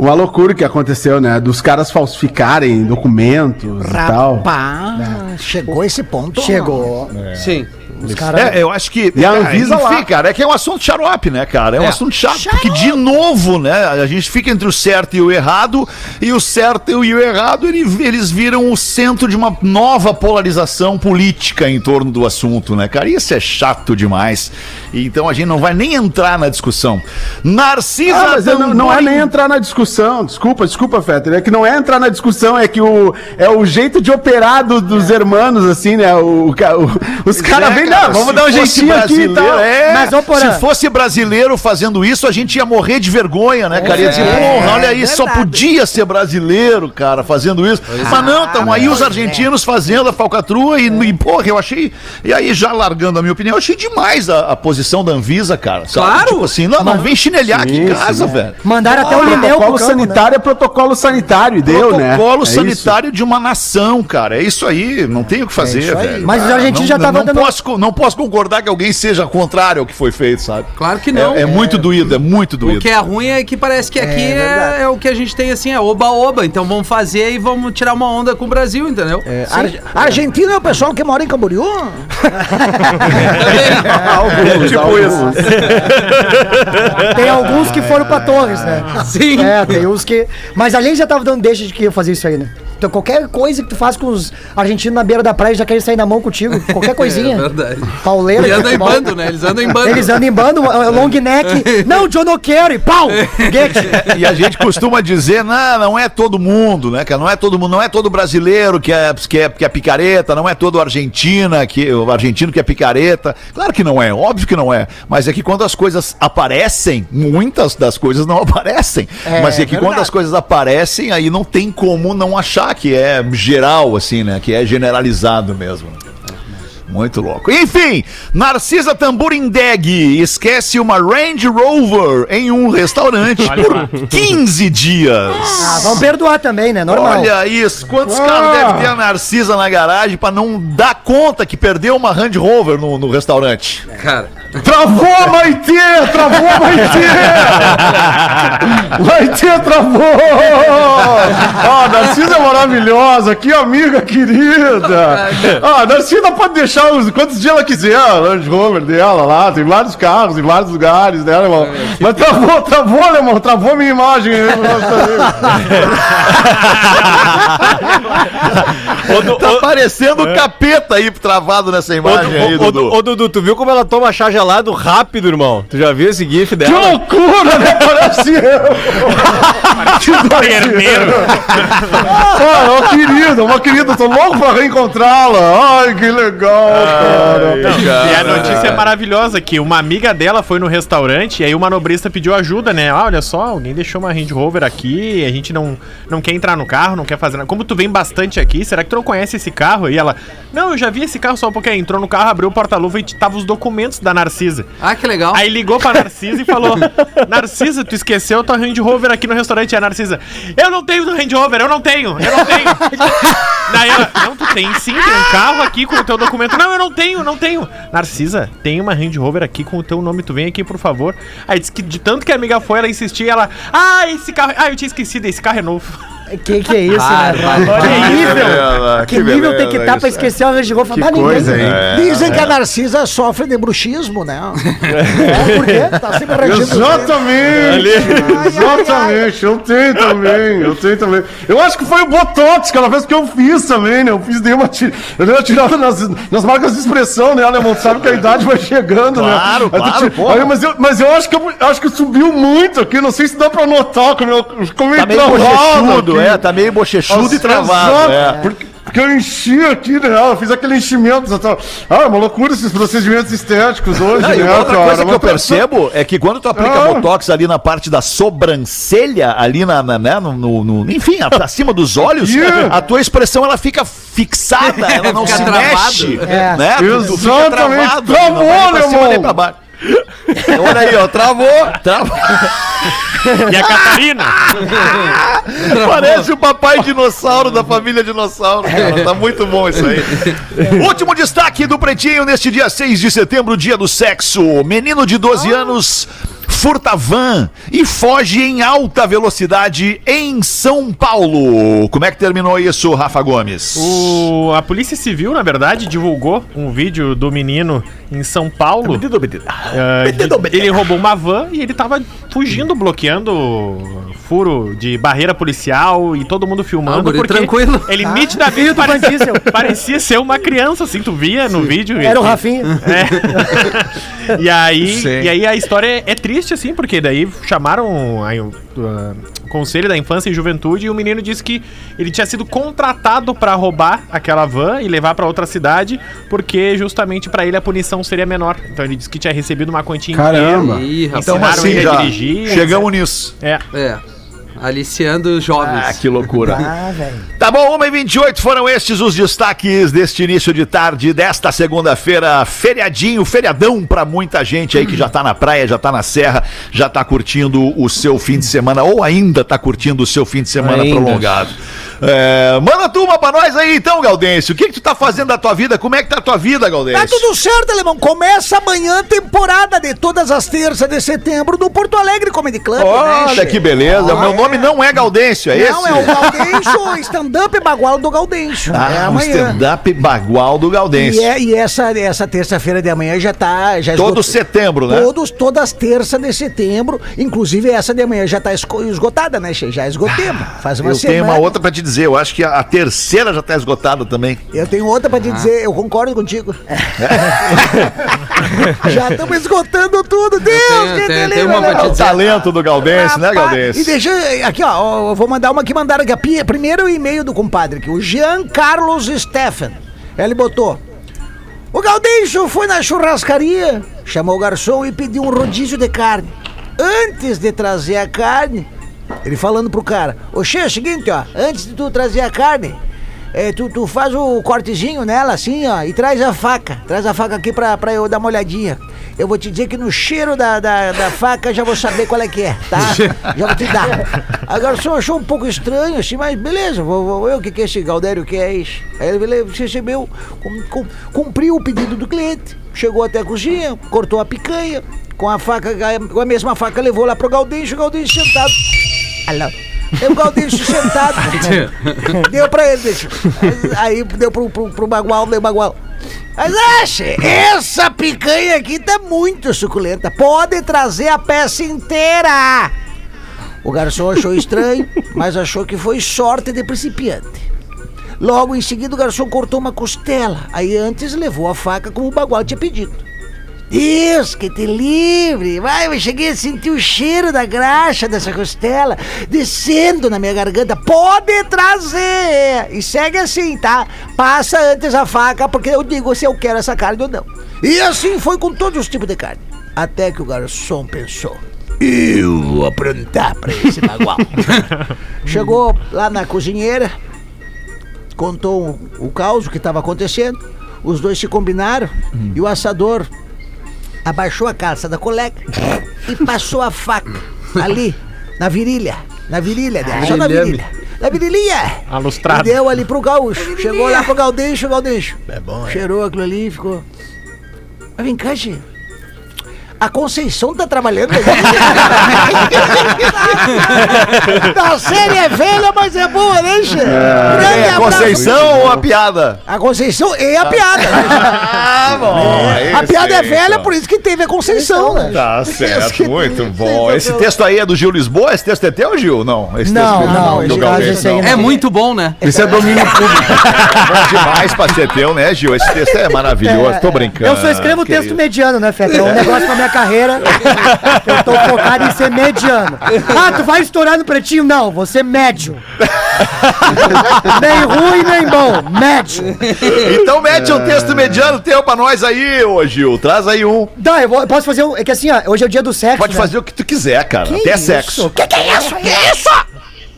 [SPEAKER 6] Uma loucura que aconteceu, né? Dos caras falsificarem documentos e tal.
[SPEAKER 9] Rapaz, chegou esse ponto.
[SPEAKER 7] Chegou.
[SPEAKER 5] Sim.
[SPEAKER 7] Os caras.
[SPEAKER 4] É, eu acho que.
[SPEAKER 6] E a
[SPEAKER 4] é,
[SPEAKER 6] Anvisa
[SPEAKER 4] enfim,
[SPEAKER 6] lá.
[SPEAKER 4] cara, é que é um assunto xarope, né, cara? É um assunto chato. Porque, de novo, né? A gente fica entre o certo e o errado, e o certo e o errado, ele- eles viram o centro de uma nova polarização política em torno do assunto, né, cara? Isso é chato demais. Então a gente não vai nem entrar na discussão. Narcisa
[SPEAKER 6] Ah, mas não, não é nem entrar na discussão. Desculpa, desculpa, Fetter. É que não é entrar na discussão, é que o, é o jeito de operar do- dos hermanos, assim, né? O, o- os caras
[SPEAKER 4] É,
[SPEAKER 6] vêm,
[SPEAKER 4] cara,
[SPEAKER 6] não, vamos dar um jeitinho aqui e tal.
[SPEAKER 4] brasileiro, É,
[SPEAKER 7] Mas, Porã-
[SPEAKER 4] se fosse brasileiro fazendo isso, a gente ia morrer de vergonha, né, cara? Ia dizer, porra, olha aí, só podia ser brasileiro, cara, fazendo isso. Mas não, estão aí os argentinos fazendo a falcatrua e, e, porra, eu achei. E aí, já largando a minha opinião, eu achei demais a, a posição da Anvisa, cara. sabe?
[SPEAKER 5] Claro.
[SPEAKER 4] Tipo assim, não, não vem chinelhar aqui em casa, velho.
[SPEAKER 7] Mandaram até o
[SPEAKER 6] Ah,
[SPEAKER 7] Lineu
[SPEAKER 6] protocolo
[SPEAKER 7] campo,
[SPEAKER 6] sanitário é protocolo sanitário, e deu, né?
[SPEAKER 4] Protocolo
[SPEAKER 6] É isso.
[SPEAKER 4] sanitário de uma nação, cara. É isso aí, não tem o que fazer,
[SPEAKER 9] isso aí.
[SPEAKER 4] velho.
[SPEAKER 7] Mas os argentinos já
[SPEAKER 4] não,
[SPEAKER 7] tava
[SPEAKER 4] não
[SPEAKER 7] dando-
[SPEAKER 4] Posso, não posso concordar que alguém seja contrário ao que foi feito, sabe?
[SPEAKER 5] Claro que não.
[SPEAKER 4] É, é muito doído, é muito
[SPEAKER 5] O
[SPEAKER 4] doído.
[SPEAKER 5] que é ruim é que parece que aqui é, é o que a gente tem assim, é oba-oba. Então vamos fazer e vamos tirar uma onda com o Brasil, entendeu?
[SPEAKER 9] É, Ar- Argentina é o pessoal que mora em Camboriú? <laughs>
[SPEAKER 6] Alguns,
[SPEAKER 4] tipo
[SPEAKER 6] alguns.
[SPEAKER 7] Tem alguns que foram pra Torres, né?
[SPEAKER 5] Sim.
[SPEAKER 7] É, tem uns que. Mas a gente já tava dando deixa de que ia fazer isso aí, né? Então qualquer coisa que tu faz com os argentinos na beira da praia já querem sair na mão contigo. Qualquer <laughs> coisinha.
[SPEAKER 5] É verdade.
[SPEAKER 7] Pauleira.
[SPEAKER 5] E
[SPEAKER 7] de
[SPEAKER 5] andam em bando, né? Eles andam em bando.
[SPEAKER 7] Eles andam em bando, long neck. <laughs> Não, John não quero, e pau! <laughs> Foguete.
[SPEAKER 4] E a gente costuma dizer, não, não é todo mundo, né, cara? Não é todo mundo, não é todo brasileiro que é, que é, que é picareta, não é todo argentina que o argentino que é picareta. Claro que não é, óbvio que não é. Mas é que quando as coisas aparecem, muitas das coisas não aparecem.
[SPEAKER 7] É,
[SPEAKER 4] mas é que quando
[SPEAKER 7] verdade.
[SPEAKER 4] as coisas aparecem, aí não tem como não achar que é geral, assim, né? Que é generalizado mesmo. Muito louco. Enfim, Narcisa Tamborindeg esquece uma Range Rover em um restaurante
[SPEAKER 8] Olha lá.
[SPEAKER 4] por 15 dias.
[SPEAKER 7] Ah, vamos perdoar também, né? Normal.
[SPEAKER 4] Olha isso, quantos
[SPEAKER 6] Ah.
[SPEAKER 4] carros deve ter a Narcisa na garagem pra não dar conta que perdeu uma Range Rover no, no restaurante?
[SPEAKER 5] Cara,
[SPEAKER 6] Travou, Maitê! Travou, Maitê! Maitê travou! Ah, Narcisa é maravilhosa, que amiga querida! Ah, Narcisa pode deixar os, quantos dias ela quiser, a Land Rover dela lá, tem vários carros em vários lugares, né, irmão? Mas travou, travou, né, irmão? Travou minha imagem. né,
[SPEAKER 4] Tá parecendo o capeta aí travado nessa imagem aí,
[SPEAKER 11] Ô, ô,
[SPEAKER 4] Dudu.
[SPEAKER 11] ô, ô, Dudu, tu viu como ela toma chá gelado rápido, irmão? Tu já viu esse gif
[SPEAKER 6] Que
[SPEAKER 11] dela?
[SPEAKER 6] loucura, né? Parece eu! Que
[SPEAKER 8] Hermeiro.
[SPEAKER 6] Ah, uma querida, uma querida, tô louco pra reencontrá-la. Ai, que legal, cara.
[SPEAKER 8] E a notícia é maravilhosa que uma amiga dela foi no restaurante e aí o manobrista pediu ajuda, né? Ah, olha só, alguém deixou uma Range Rover aqui, a gente não, não quer entrar no carro, não quer fazer nada. Como tu vem bastante aqui, será que tu não conhece esse carro? E ela, não, eu já vi esse carro só um pouquinho. Entrou no carro, abriu o porta-luva e tava os documentos da Narcisa.
[SPEAKER 5] Ah, que legal.
[SPEAKER 8] Aí ligou pra Narcisa e falou: Narcisa, tu esqueceu tua Range Rover aqui no restaurante. E a Narcisa, eu não tenho Range Rover, eu não tenho, eu não tenho. <laughs> Daí ela, não, tu tem sim, tem um carro aqui com o teu documento. Não, eu não tenho, não tenho. Narcisa, tem uma Range Rover aqui com o teu nome, tu vem aqui, por favor. Aí disse que de tanto que a amiga foi, ela insistia, ela, ah, esse carro, ah, eu tinha esquecido, esse carro é novo. <laughs>
[SPEAKER 7] Que que é isso,
[SPEAKER 5] Ah,
[SPEAKER 7] né?
[SPEAKER 5] vai.
[SPEAKER 7] Que nível,
[SPEAKER 4] beleza,
[SPEAKER 7] que
[SPEAKER 4] que
[SPEAKER 7] nível tem que estar pra
[SPEAKER 4] isso.
[SPEAKER 7] esquecer o Range Rover?
[SPEAKER 6] Que
[SPEAKER 7] Mas ninguém-
[SPEAKER 6] coisa, hein?
[SPEAKER 9] Dizem que a Narcisa sofre de bruxismo, né? <laughs>
[SPEAKER 7] É, por quê?
[SPEAKER 9] Tá sempre regindo.
[SPEAKER 6] Exatamente! Exatamente, eu tenho também, eu tenho também. Eu acho que foi o Botox que ela fez que eu fiz também, né? Eu fiz, dei uma, eu dei uma tirada nas, nas marcas de expressão, né, alemão? Tu Sabe que a idade vai chegando,
[SPEAKER 4] Claro,
[SPEAKER 6] né?
[SPEAKER 4] Claro,
[SPEAKER 6] aí, mas, eu, mas eu acho que eu acho que subiu muito aqui, não sei se dá pra notar, como eu
[SPEAKER 4] Tá meio
[SPEAKER 6] travado
[SPEAKER 4] bochechudo,
[SPEAKER 6] aqui.
[SPEAKER 4] É, tá meio bochechudo e travado. é.
[SPEAKER 6] Porque, porque eu enchi aqui, né? Eu fiz aquele enchimento. tá- Ah, é uma loucura esses procedimentos estéticos hoje,
[SPEAKER 4] Não,
[SPEAKER 6] né,
[SPEAKER 4] outra coisa que eu percebo é que quando tu aplica
[SPEAKER 6] Ah.
[SPEAKER 4] botox ali na parte da sobrancelha, ali na, na- né, no, no- no- enfim, acima dos olhos, <laughs> a tua expressão ela fica fixada, ela <laughs> não
[SPEAKER 5] Fica
[SPEAKER 4] se
[SPEAKER 5] travado.
[SPEAKER 4] mexe,
[SPEAKER 7] É.
[SPEAKER 4] né? Tu- tu fica travado,
[SPEAKER 6] travou,
[SPEAKER 4] não vai nem pra cima nem pra baixo. Olha aí, ó, travou, travou.
[SPEAKER 8] E a Catarina? <laughs>
[SPEAKER 4] Parece o papai dinossauro da família dinossauro, cara. Tá muito bom isso aí. <laughs> Último destaque do Pretinho neste dia 6 de setembro, dia do sexo. Menino de 12 anos furta van e foge em alta velocidade em São Paulo. Como é que terminou isso, Rafa Gomes?
[SPEAKER 8] O, a Polícia Civil, na verdade, divulgou um vídeo do menino em São Paulo. De- ele roubou uma van e ele tava fugindo, bloqueando furo de barreira policial e todo mundo
[SPEAKER 5] Ah,
[SPEAKER 8] filmando.
[SPEAKER 5] guri,
[SPEAKER 8] porque
[SPEAKER 5] tranquilo.
[SPEAKER 8] ele
[SPEAKER 7] Ah,
[SPEAKER 8] nitidamente parecia, <laughs> parecia ser uma criança, assim, tu via no vídeo.
[SPEAKER 7] Era o
[SPEAKER 8] E-
[SPEAKER 7] Rafinha.
[SPEAKER 8] é. <laughs> e, aí,
[SPEAKER 11] Sim.
[SPEAKER 8] e aí a história é, é triste, assim, porque daí chamaram aí, o ah, Conselho da Infância e Juventude e o menino disse que ele tinha sido contratado pra roubar aquela van e levar pra outra cidade, porque justamente pra ele a punição seria menor. Então ele disse que tinha recebido uma quantia
[SPEAKER 6] Caramba.
[SPEAKER 8] inteira.
[SPEAKER 5] Rapaz.
[SPEAKER 8] Então,
[SPEAKER 4] assim
[SPEAKER 8] ele a
[SPEAKER 4] já
[SPEAKER 8] dirigir.
[SPEAKER 4] chegamos nisso.
[SPEAKER 8] É.
[SPEAKER 5] É. Aliciando os jovens.
[SPEAKER 4] Ah, que loucura.
[SPEAKER 7] Ah, velho.
[SPEAKER 4] Tá bom, 1 e 28 foram estes os destaques deste início de tarde desta segunda-feira. Feriadinho, feriadão pra muita gente aí que já tá na praia, já tá na serra, já tá curtindo o seu fim de semana ou ainda tá curtindo o seu fim de semana
[SPEAKER 11] Ainda.
[SPEAKER 4] prolongado. É, manda tu uma pra nós aí então, Gaudêncio. O que, que tu tá fazendo da tua vida? Como é que tá a tua vida,
[SPEAKER 9] Tá
[SPEAKER 4] Gaudêncio?
[SPEAKER 9] tudo certo, alemão. Começa amanhã a temporada de todas as terças de setembro do Porto Alegre Comedy Club.
[SPEAKER 4] Olha
[SPEAKER 9] né,
[SPEAKER 4] que beleza. O meu
[SPEAKER 9] Ah,
[SPEAKER 4] nome não é Gaudêncio, é esse?
[SPEAKER 9] Não, é o Gaudêncio, stand-up bagual do Gaudêncio.
[SPEAKER 4] Ah,
[SPEAKER 9] é amanhã.
[SPEAKER 4] stand-up bagual do Gaudêncio.
[SPEAKER 9] E, é- e essa, essa terça-feira de amanhã já tá. Já
[SPEAKER 4] Todo
[SPEAKER 9] esgotou-
[SPEAKER 4] setembro, né?
[SPEAKER 9] Todos, todas as terças de setembro. Inclusive essa de amanhã já tá esgotada, né, che? Já esgotemos. Faz uma
[SPEAKER 4] Eu
[SPEAKER 9] semana.
[SPEAKER 4] tenho uma outra pra te dizer. Eu acho que a, a terceira já tá esgotada também.
[SPEAKER 9] Eu tenho outra pra te dizer, eu concordo contigo. <laughs> Já estamos esgotando tudo, Deus!
[SPEAKER 5] tenho-
[SPEAKER 9] que
[SPEAKER 5] tenho-
[SPEAKER 9] delícia,
[SPEAKER 5] tenho uma pra te
[SPEAKER 9] Leandro.
[SPEAKER 4] O talento do Gaudêncio, né, Gaudêncio?
[SPEAKER 9] E deixa, aqui ó, eu vou mandar uma que mandaram aqui. a Primeiro o e-mail do compadre aqui, o Jean Carlos Stephen. Ele botou: O Gaudêncio foi na churrascaria, chamou o garçom e pediu um rodízio de carne. Antes de trazer a carne, ele falando pro cara: Che, é o seguinte, ó, antes de tu trazer a carne. é, tu, tu faz o cortezinho nela assim, ó, e traz a faca. Traz a faca aqui pra, pra eu dar uma olhadinha. Eu vou te dizer que no cheiro da, da, da faca já vou saber qual é que é, tá? <laughs> Já vou te dar. A garçom achou um pouco estranho, assim, mas beleza, vou, vou ver o que, que esse Galdério quer isso. Aí ele recebeu, cum- cum- cumpriu o pedido do cliente, chegou até a cozinha, cortou a picanha, com a faca, com a mesma faca levou lá pro Gaudêncio, o Gaudêncio sentado. Alô? E o Gaudêncio sentado. <laughs> deu pra ele, deixa. Aí deu pro, pro, pro Bagual, deu Bagual. Mas acha, essa picanha aqui tá muito suculenta. Pode trazer a peça inteira. O garçom achou estranho, <laughs> mas achou que foi sorte de principiante. Logo em seguida, o garçom cortou uma costela. Aí antes levou a faca como o Bagual tinha pedido. Deus, que te livre! Vai, eu cheguei a sentir o cheiro da graxa dessa costela descendo na minha garganta. Pode trazer! E segue assim, tá? Passa antes a faca, porque eu digo se eu quero essa carne ou não. E assim foi com todos os tipos de carne. Até que o garçom pensou. Eu vou aprontar pra esse <laughs> bagual. Chegou lá na cozinheira, contou o, o caos, o que estava acontecendo. Os dois se combinaram e o assador abaixou a calça da colega e passou a faca ali, na virilha. Na virilha dela, só na virilha. Na virilha!
[SPEAKER 8] A lustrada.
[SPEAKER 9] E deu ali pro gaúcho. Chegou lá pro Gaudêncio, Gaudêncio. É bom, Cheirou aquilo ali e ficou. Mas vem cá, Gê. A Conceição tá trabalhando aí. <laughs> A série é velha, mas é boa, né? Grande
[SPEAKER 4] É, a
[SPEAKER 9] abraço.
[SPEAKER 4] Conceição ou a piada?
[SPEAKER 9] A Conceição e a piada.
[SPEAKER 4] Ah, bom.
[SPEAKER 9] a piada é velha, por isso que teve a Conceição, né?
[SPEAKER 4] Tá certo, muito bom. Esse texto aí é do Gil Lisboa? Esse texto é teu, Gil? Não. Esse
[SPEAKER 7] Não,
[SPEAKER 4] texto
[SPEAKER 7] não,
[SPEAKER 4] do
[SPEAKER 7] esse esse
[SPEAKER 4] não.
[SPEAKER 7] não.
[SPEAKER 5] É muito bom, né?
[SPEAKER 6] Isso é domínio público.
[SPEAKER 4] Bom demais pra ser teu, né, Gil? Esse texto é maravilhoso. Tô brincando.
[SPEAKER 7] Eu só escrevo texto
[SPEAKER 4] querido.
[SPEAKER 7] mediano, né, Feta? É um negócio pra minha carreira. Eu tô focado em ser mediano. Ah, tu vai estourar no pretinho? Não, você médio. nem ruim, nem bom. Médio.
[SPEAKER 4] Então mete um texto mediano teu pra nós aí, ô Gil. Traz aí um.
[SPEAKER 7] Eu, vou- eu posso fazer um. É que assim, ó, hoje é o dia do sexo.
[SPEAKER 4] Pode
[SPEAKER 7] né?
[SPEAKER 4] fazer o que tu quiser, cara.
[SPEAKER 7] Que
[SPEAKER 4] Até
[SPEAKER 7] isso?
[SPEAKER 4] sexo.
[SPEAKER 7] Que que é isso? Que é isso?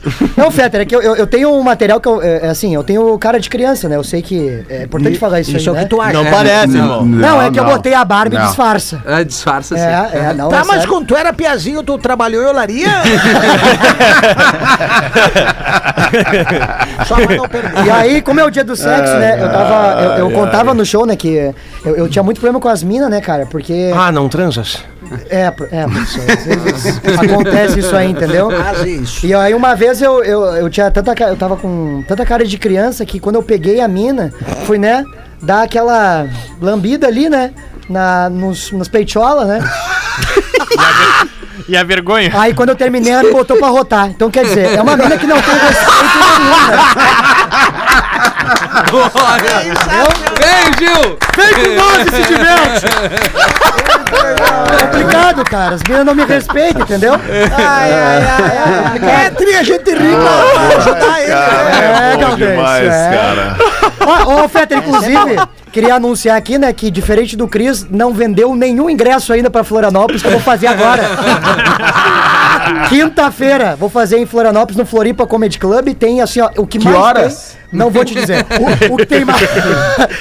[SPEAKER 7] <laughs> Não, Fetter, é que eu, eu, eu tenho um material que eu, é, é assim, eu tenho cara de criança, né? Eu sei que é importante falar isso,
[SPEAKER 9] Isso é
[SPEAKER 7] aí,
[SPEAKER 9] que
[SPEAKER 7] né?
[SPEAKER 9] tu acha.
[SPEAKER 11] Não
[SPEAKER 9] né?
[SPEAKER 11] parece, irmão.
[SPEAKER 7] Não, é que eu botei a barba e
[SPEAKER 6] Não.
[SPEAKER 7] disfarça.
[SPEAKER 5] É, disfarça assim.
[SPEAKER 7] É, é, não,
[SPEAKER 9] Tá,
[SPEAKER 7] é
[SPEAKER 9] mas
[SPEAKER 7] sério.
[SPEAKER 9] quando tu era piazinho, tu trabalhou em olaria? <laughs> Só pra não perder.
[SPEAKER 7] E aí, como é o dia do sexo, né? Eu tava. Eu, eu contava no show, né? Que eu, eu tinha muito problema com as minas, né, cara? Porque.
[SPEAKER 10] Ah, não transas?
[SPEAKER 7] É, é, professor, às vezes <laughs> acontece isso aí, entendeu?
[SPEAKER 9] Faz isso.
[SPEAKER 7] E aí uma vez eu, eu, eu tinha tanta eu tava com tanta cara de criança que quando eu peguei a mina, fui, né, dar aquela lambida ali, né, na, nos, nos peitola, né?
[SPEAKER 8] E a vergonha?
[SPEAKER 7] Aí quando eu terminei, ela me botou pra rotar. Então quer dizer, é uma mina que não tem respeito nenhum, né?
[SPEAKER 5] Vem, Gil!
[SPEAKER 7] Vem com nós e se diverte! É complicado, cara. As meninas não me respeitam, entendeu?
[SPEAKER 9] Ai, ai, ai, ai. É, tri, a gente ri pra ajudar ele. né?
[SPEAKER 7] É,
[SPEAKER 4] bom
[SPEAKER 7] Galdêncio, é.
[SPEAKER 4] cara.
[SPEAKER 7] Ó, ô, Fetter, inclusive, queria anunciar aqui, né, que diferente do Cris, não vendeu nenhum ingresso ainda pra Florianópolis, que eu vou fazer agora. <laughs> <laughs> Quinta-feira, vou fazer em Florianópolis, no Floripa Comedy Club. Tem assim, ó, o que,
[SPEAKER 6] Que
[SPEAKER 7] mais
[SPEAKER 6] horas?
[SPEAKER 7] tem. Não vou te dizer. <laughs> O, o que tem mais.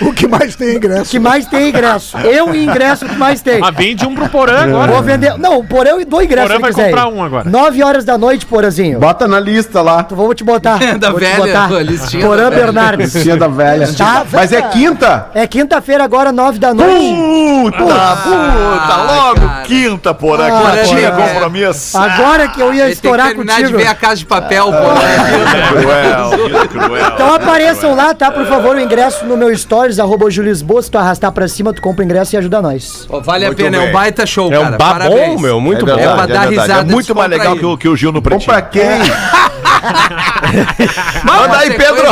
[SPEAKER 9] O que mais tem
[SPEAKER 7] O
[SPEAKER 9] ingresso?
[SPEAKER 7] que mais tem é ingresso. Eu e ingresso, o que mais tem.
[SPEAKER 8] Ah, vende um pro Porã agora.
[SPEAKER 7] Vou vender. Não, por eu e dou ingresso.
[SPEAKER 8] Porã vai
[SPEAKER 7] quiser
[SPEAKER 8] comprar um agora.
[SPEAKER 7] 9 horas da noite, Porazinho.
[SPEAKER 6] Bota na lista lá.
[SPEAKER 7] Vou te botar. <laughs>
[SPEAKER 5] Da
[SPEAKER 7] vou
[SPEAKER 5] velha,
[SPEAKER 7] te botar. Porã. Bernardes.
[SPEAKER 6] Listinha da velha.
[SPEAKER 7] Tá?
[SPEAKER 6] Mas é quinta?
[SPEAKER 7] É quinta-feira agora, 9 da noite.
[SPEAKER 4] Puta, puta, logo
[SPEAKER 5] cara.
[SPEAKER 4] quinta, porra,
[SPEAKER 7] Ah,
[SPEAKER 4] que tinha compromisso.
[SPEAKER 7] Agora que eu ia
[SPEAKER 5] Ele tem que
[SPEAKER 7] estourar
[SPEAKER 5] terminar
[SPEAKER 7] contigo.
[SPEAKER 5] de ver a casa de papel, pô.
[SPEAKER 4] Cruel, cruel.
[SPEAKER 7] Então apareçam lá, tá? Por favor, o ingresso no meu stories, arroba Julisboa. Se tu arrastar pra cima, tu compra o ingresso e ajuda nós.
[SPEAKER 5] Pô, Vale a
[SPEAKER 4] Muito
[SPEAKER 5] pena, é
[SPEAKER 4] bem.
[SPEAKER 5] um baita show,
[SPEAKER 11] É
[SPEAKER 5] cara.
[SPEAKER 11] um bar bom, meu, muito
[SPEAKER 6] É
[SPEAKER 11] bom.
[SPEAKER 6] verdade,
[SPEAKER 5] pra dar risada
[SPEAKER 4] É muito mais legal que o, que o Gil no
[SPEAKER 6] Bom
[SPEAKER 4] pretinho.
[SPEAKER 6] pra quem? <laughs> <laughs>
[SPEAKER 4] Manda aí, Pedro!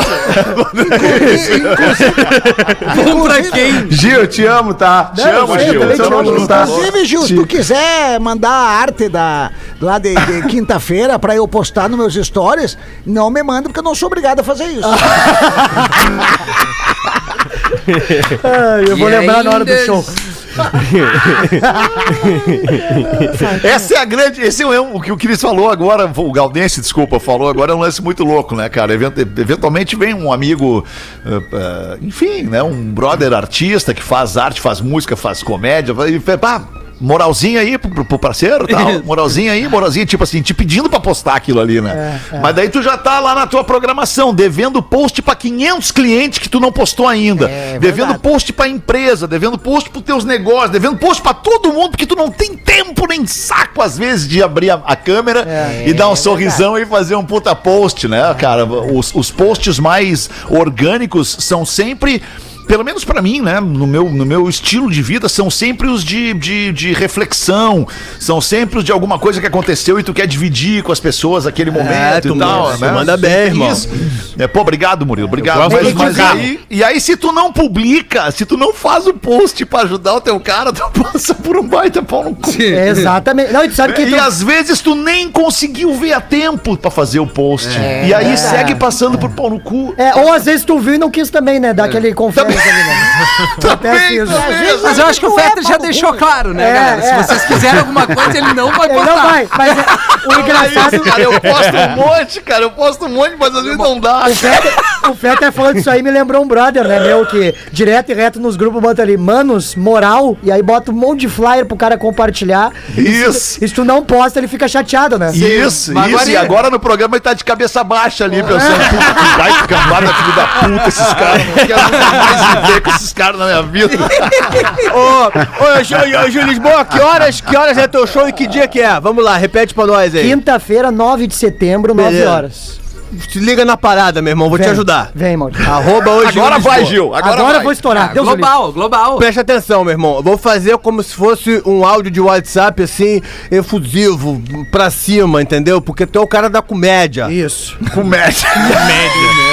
[SPEAKER 5] Bom pra quem?
[SPEAKER 6] Gil, eu te amo, tá?
[SPEAKER 7] Não,
[SPEAKER 6] te amo, Gil. tá.
[SPEAKER 9] Inclusive, Gil, se tu quiser mandar a arte da, lá de, de <laughs> quinta-feira pra eu postar nos meus stories, não me manda, porque eu não sou obrigado a fazer isso. <laughs>
[SPEAKER 7] Ah, eu vou
[SPEAKER 5] E
[SPEAKER 7] lembrar na hora do show.
[SPEAKER 4] Essa é a grande. Esse é um, o que o Cris falou agora, o Galdense, desculpa, falou agora é um lance muito louco, né, cara? Event- Eventualmente vem um amigo, eh, eh, enfim, né? Um brother artista que faz arte, faz música, faz comédia, e pá, moralzinha aí pro, pro parceiro tal. Moralzinha aí, moralzinha, tipo assim, te pedindo pra postar aquilo ali, né? Mas daí tu já tá lá na tua programação, devendo post pra 500 clientes que tu não postou ainda. devendo
[SPEAKER 9] verdade.
[SPEAKER 4] post pra empresa, devendo post pros teus negócios, devendo post pra todo mundo, porque tu não tem tempo nem saco, às vezes, de abrir a, a câmera e dar um sorrisão e fazer um puta post, né, cara? Os, os posts mais orgânicos são sempre. Pelo menos pra mim, né? No meu, no meu estilo de vida, são sempre os de, de, de reflexão, são sempre os de alguma coisa que aconteceu e tu quer dividir com as pessoas aquele momento
[SPEAKER 11] tu
[SPEAKER 4] e tal.
[SPEAKER 11] manda-
[SPEAKER 4] né?
[SPEAKER 11] tu manda bem, irmão.
[SPEAKER 4] Isso. É, pô, obrigado, Murilo. Obrigado. Mas,
[SPEAKER 8] de
[SPEAKER 4] mas aí, e aí, se tu não publica, se tu não faz o post pra ajudar o teu cara, tu passa por um baita pau no cu.
[SPEAKER 7] Exatamente. Não, e sabe que
[SPEAKER 4] E
[SPEAKER 7] tu...
[SPEAKER 4] às vezes tu nem conseguiu ver a tempo pra fazer o post. e aí segue passando por pau no cu.
[SPEAKER 7] É, ou às vezes tu viu e não quis também, né? Dar aquele ali, né? Acontece isso.
[SPEAKER 5] Mas eu acho que o Fetter já deixou claro, né,
[SPEAKER 7] É,
[SPEAKER 5] galera? Se
[SPEAKER 7] é.
[SPEAKER 5] vocês quiserem alguma coisa, ele não vai
[SPEAKER 7] Ele
[SPEAKER 5] postar.
[SPEAKER 7] não vai, mas é, o <laughs> engraçado...
[SPEAKER 4] cara, eu posto um monte, cara, eu posto um monte, mas às vezes não dá.
[SPEAKER 7] O Fetter, o Fetter falando disso aí me lembrou um brother, né, meu, que direto e reto nos grupos bota ali, manos, moral, e aí bota um monte de flyer pro cara compartilhar.
[SPEAKER 4] Isso.
[SPEAKER 7] E se tu não posta, ele fica chateado, né?
[SPEAKER 4] Isso,
[SPEAKER 5] Mas
[SPEAKER 4] isso.
[SPEAKER 5] agora
[SPEAKER 4] E
[SPEAKER 5] é-
[SPEAKER 4] agora no programa ele tá de cabeça baixa ali, pensando, puta, que vai cambada, filho da puta, esses caras. Não quero nunca mais viver com esses caras na minha vida. <laughs>
[SPEAKER 11] Ô, ô, ô, Ju Lisboa, que horas, que horas é teu show e que dia que é? Vamos lá, repete pra nós aí.
[SPEAKER 7] Quinta-feira, 9 de setembro, 9
[SPEAKER 11] Beleza.
[SPEAKER 7] horas.
[SPEAKER 11] Se liga na parada, meu irmão, vou te
[SPEAKER 7] Vem,
[SPEAKER 11] ajudar.
[SPEAKER 7] Vem, Maurício.
[SPEAKER 11] Arroba hoje
[SPEAKER 4] Agora
[SPEAKER 11] Lisboa.
[SPEAKER 4] vai, Gil. Agora,
[SPEAKER 7] Agora, eu
[SPEAKER 4] vai.
[SPEAKER 7] vou estourar.
[SPEAKER 5] Ah,
[SPEAKER 7] Deus
[SPEAKER 5] global, global.
[SPEAKER 11] Presta atenção, meu irmão. Eu Vou fazer como se fosse um áudio de WhatsApp, assim, efusivo, pra cima, entendeu? Porque tu é o cara da comédia.
[SPEAKER 7] Isso.
[SPEAKER 4] Comédia. <laughs>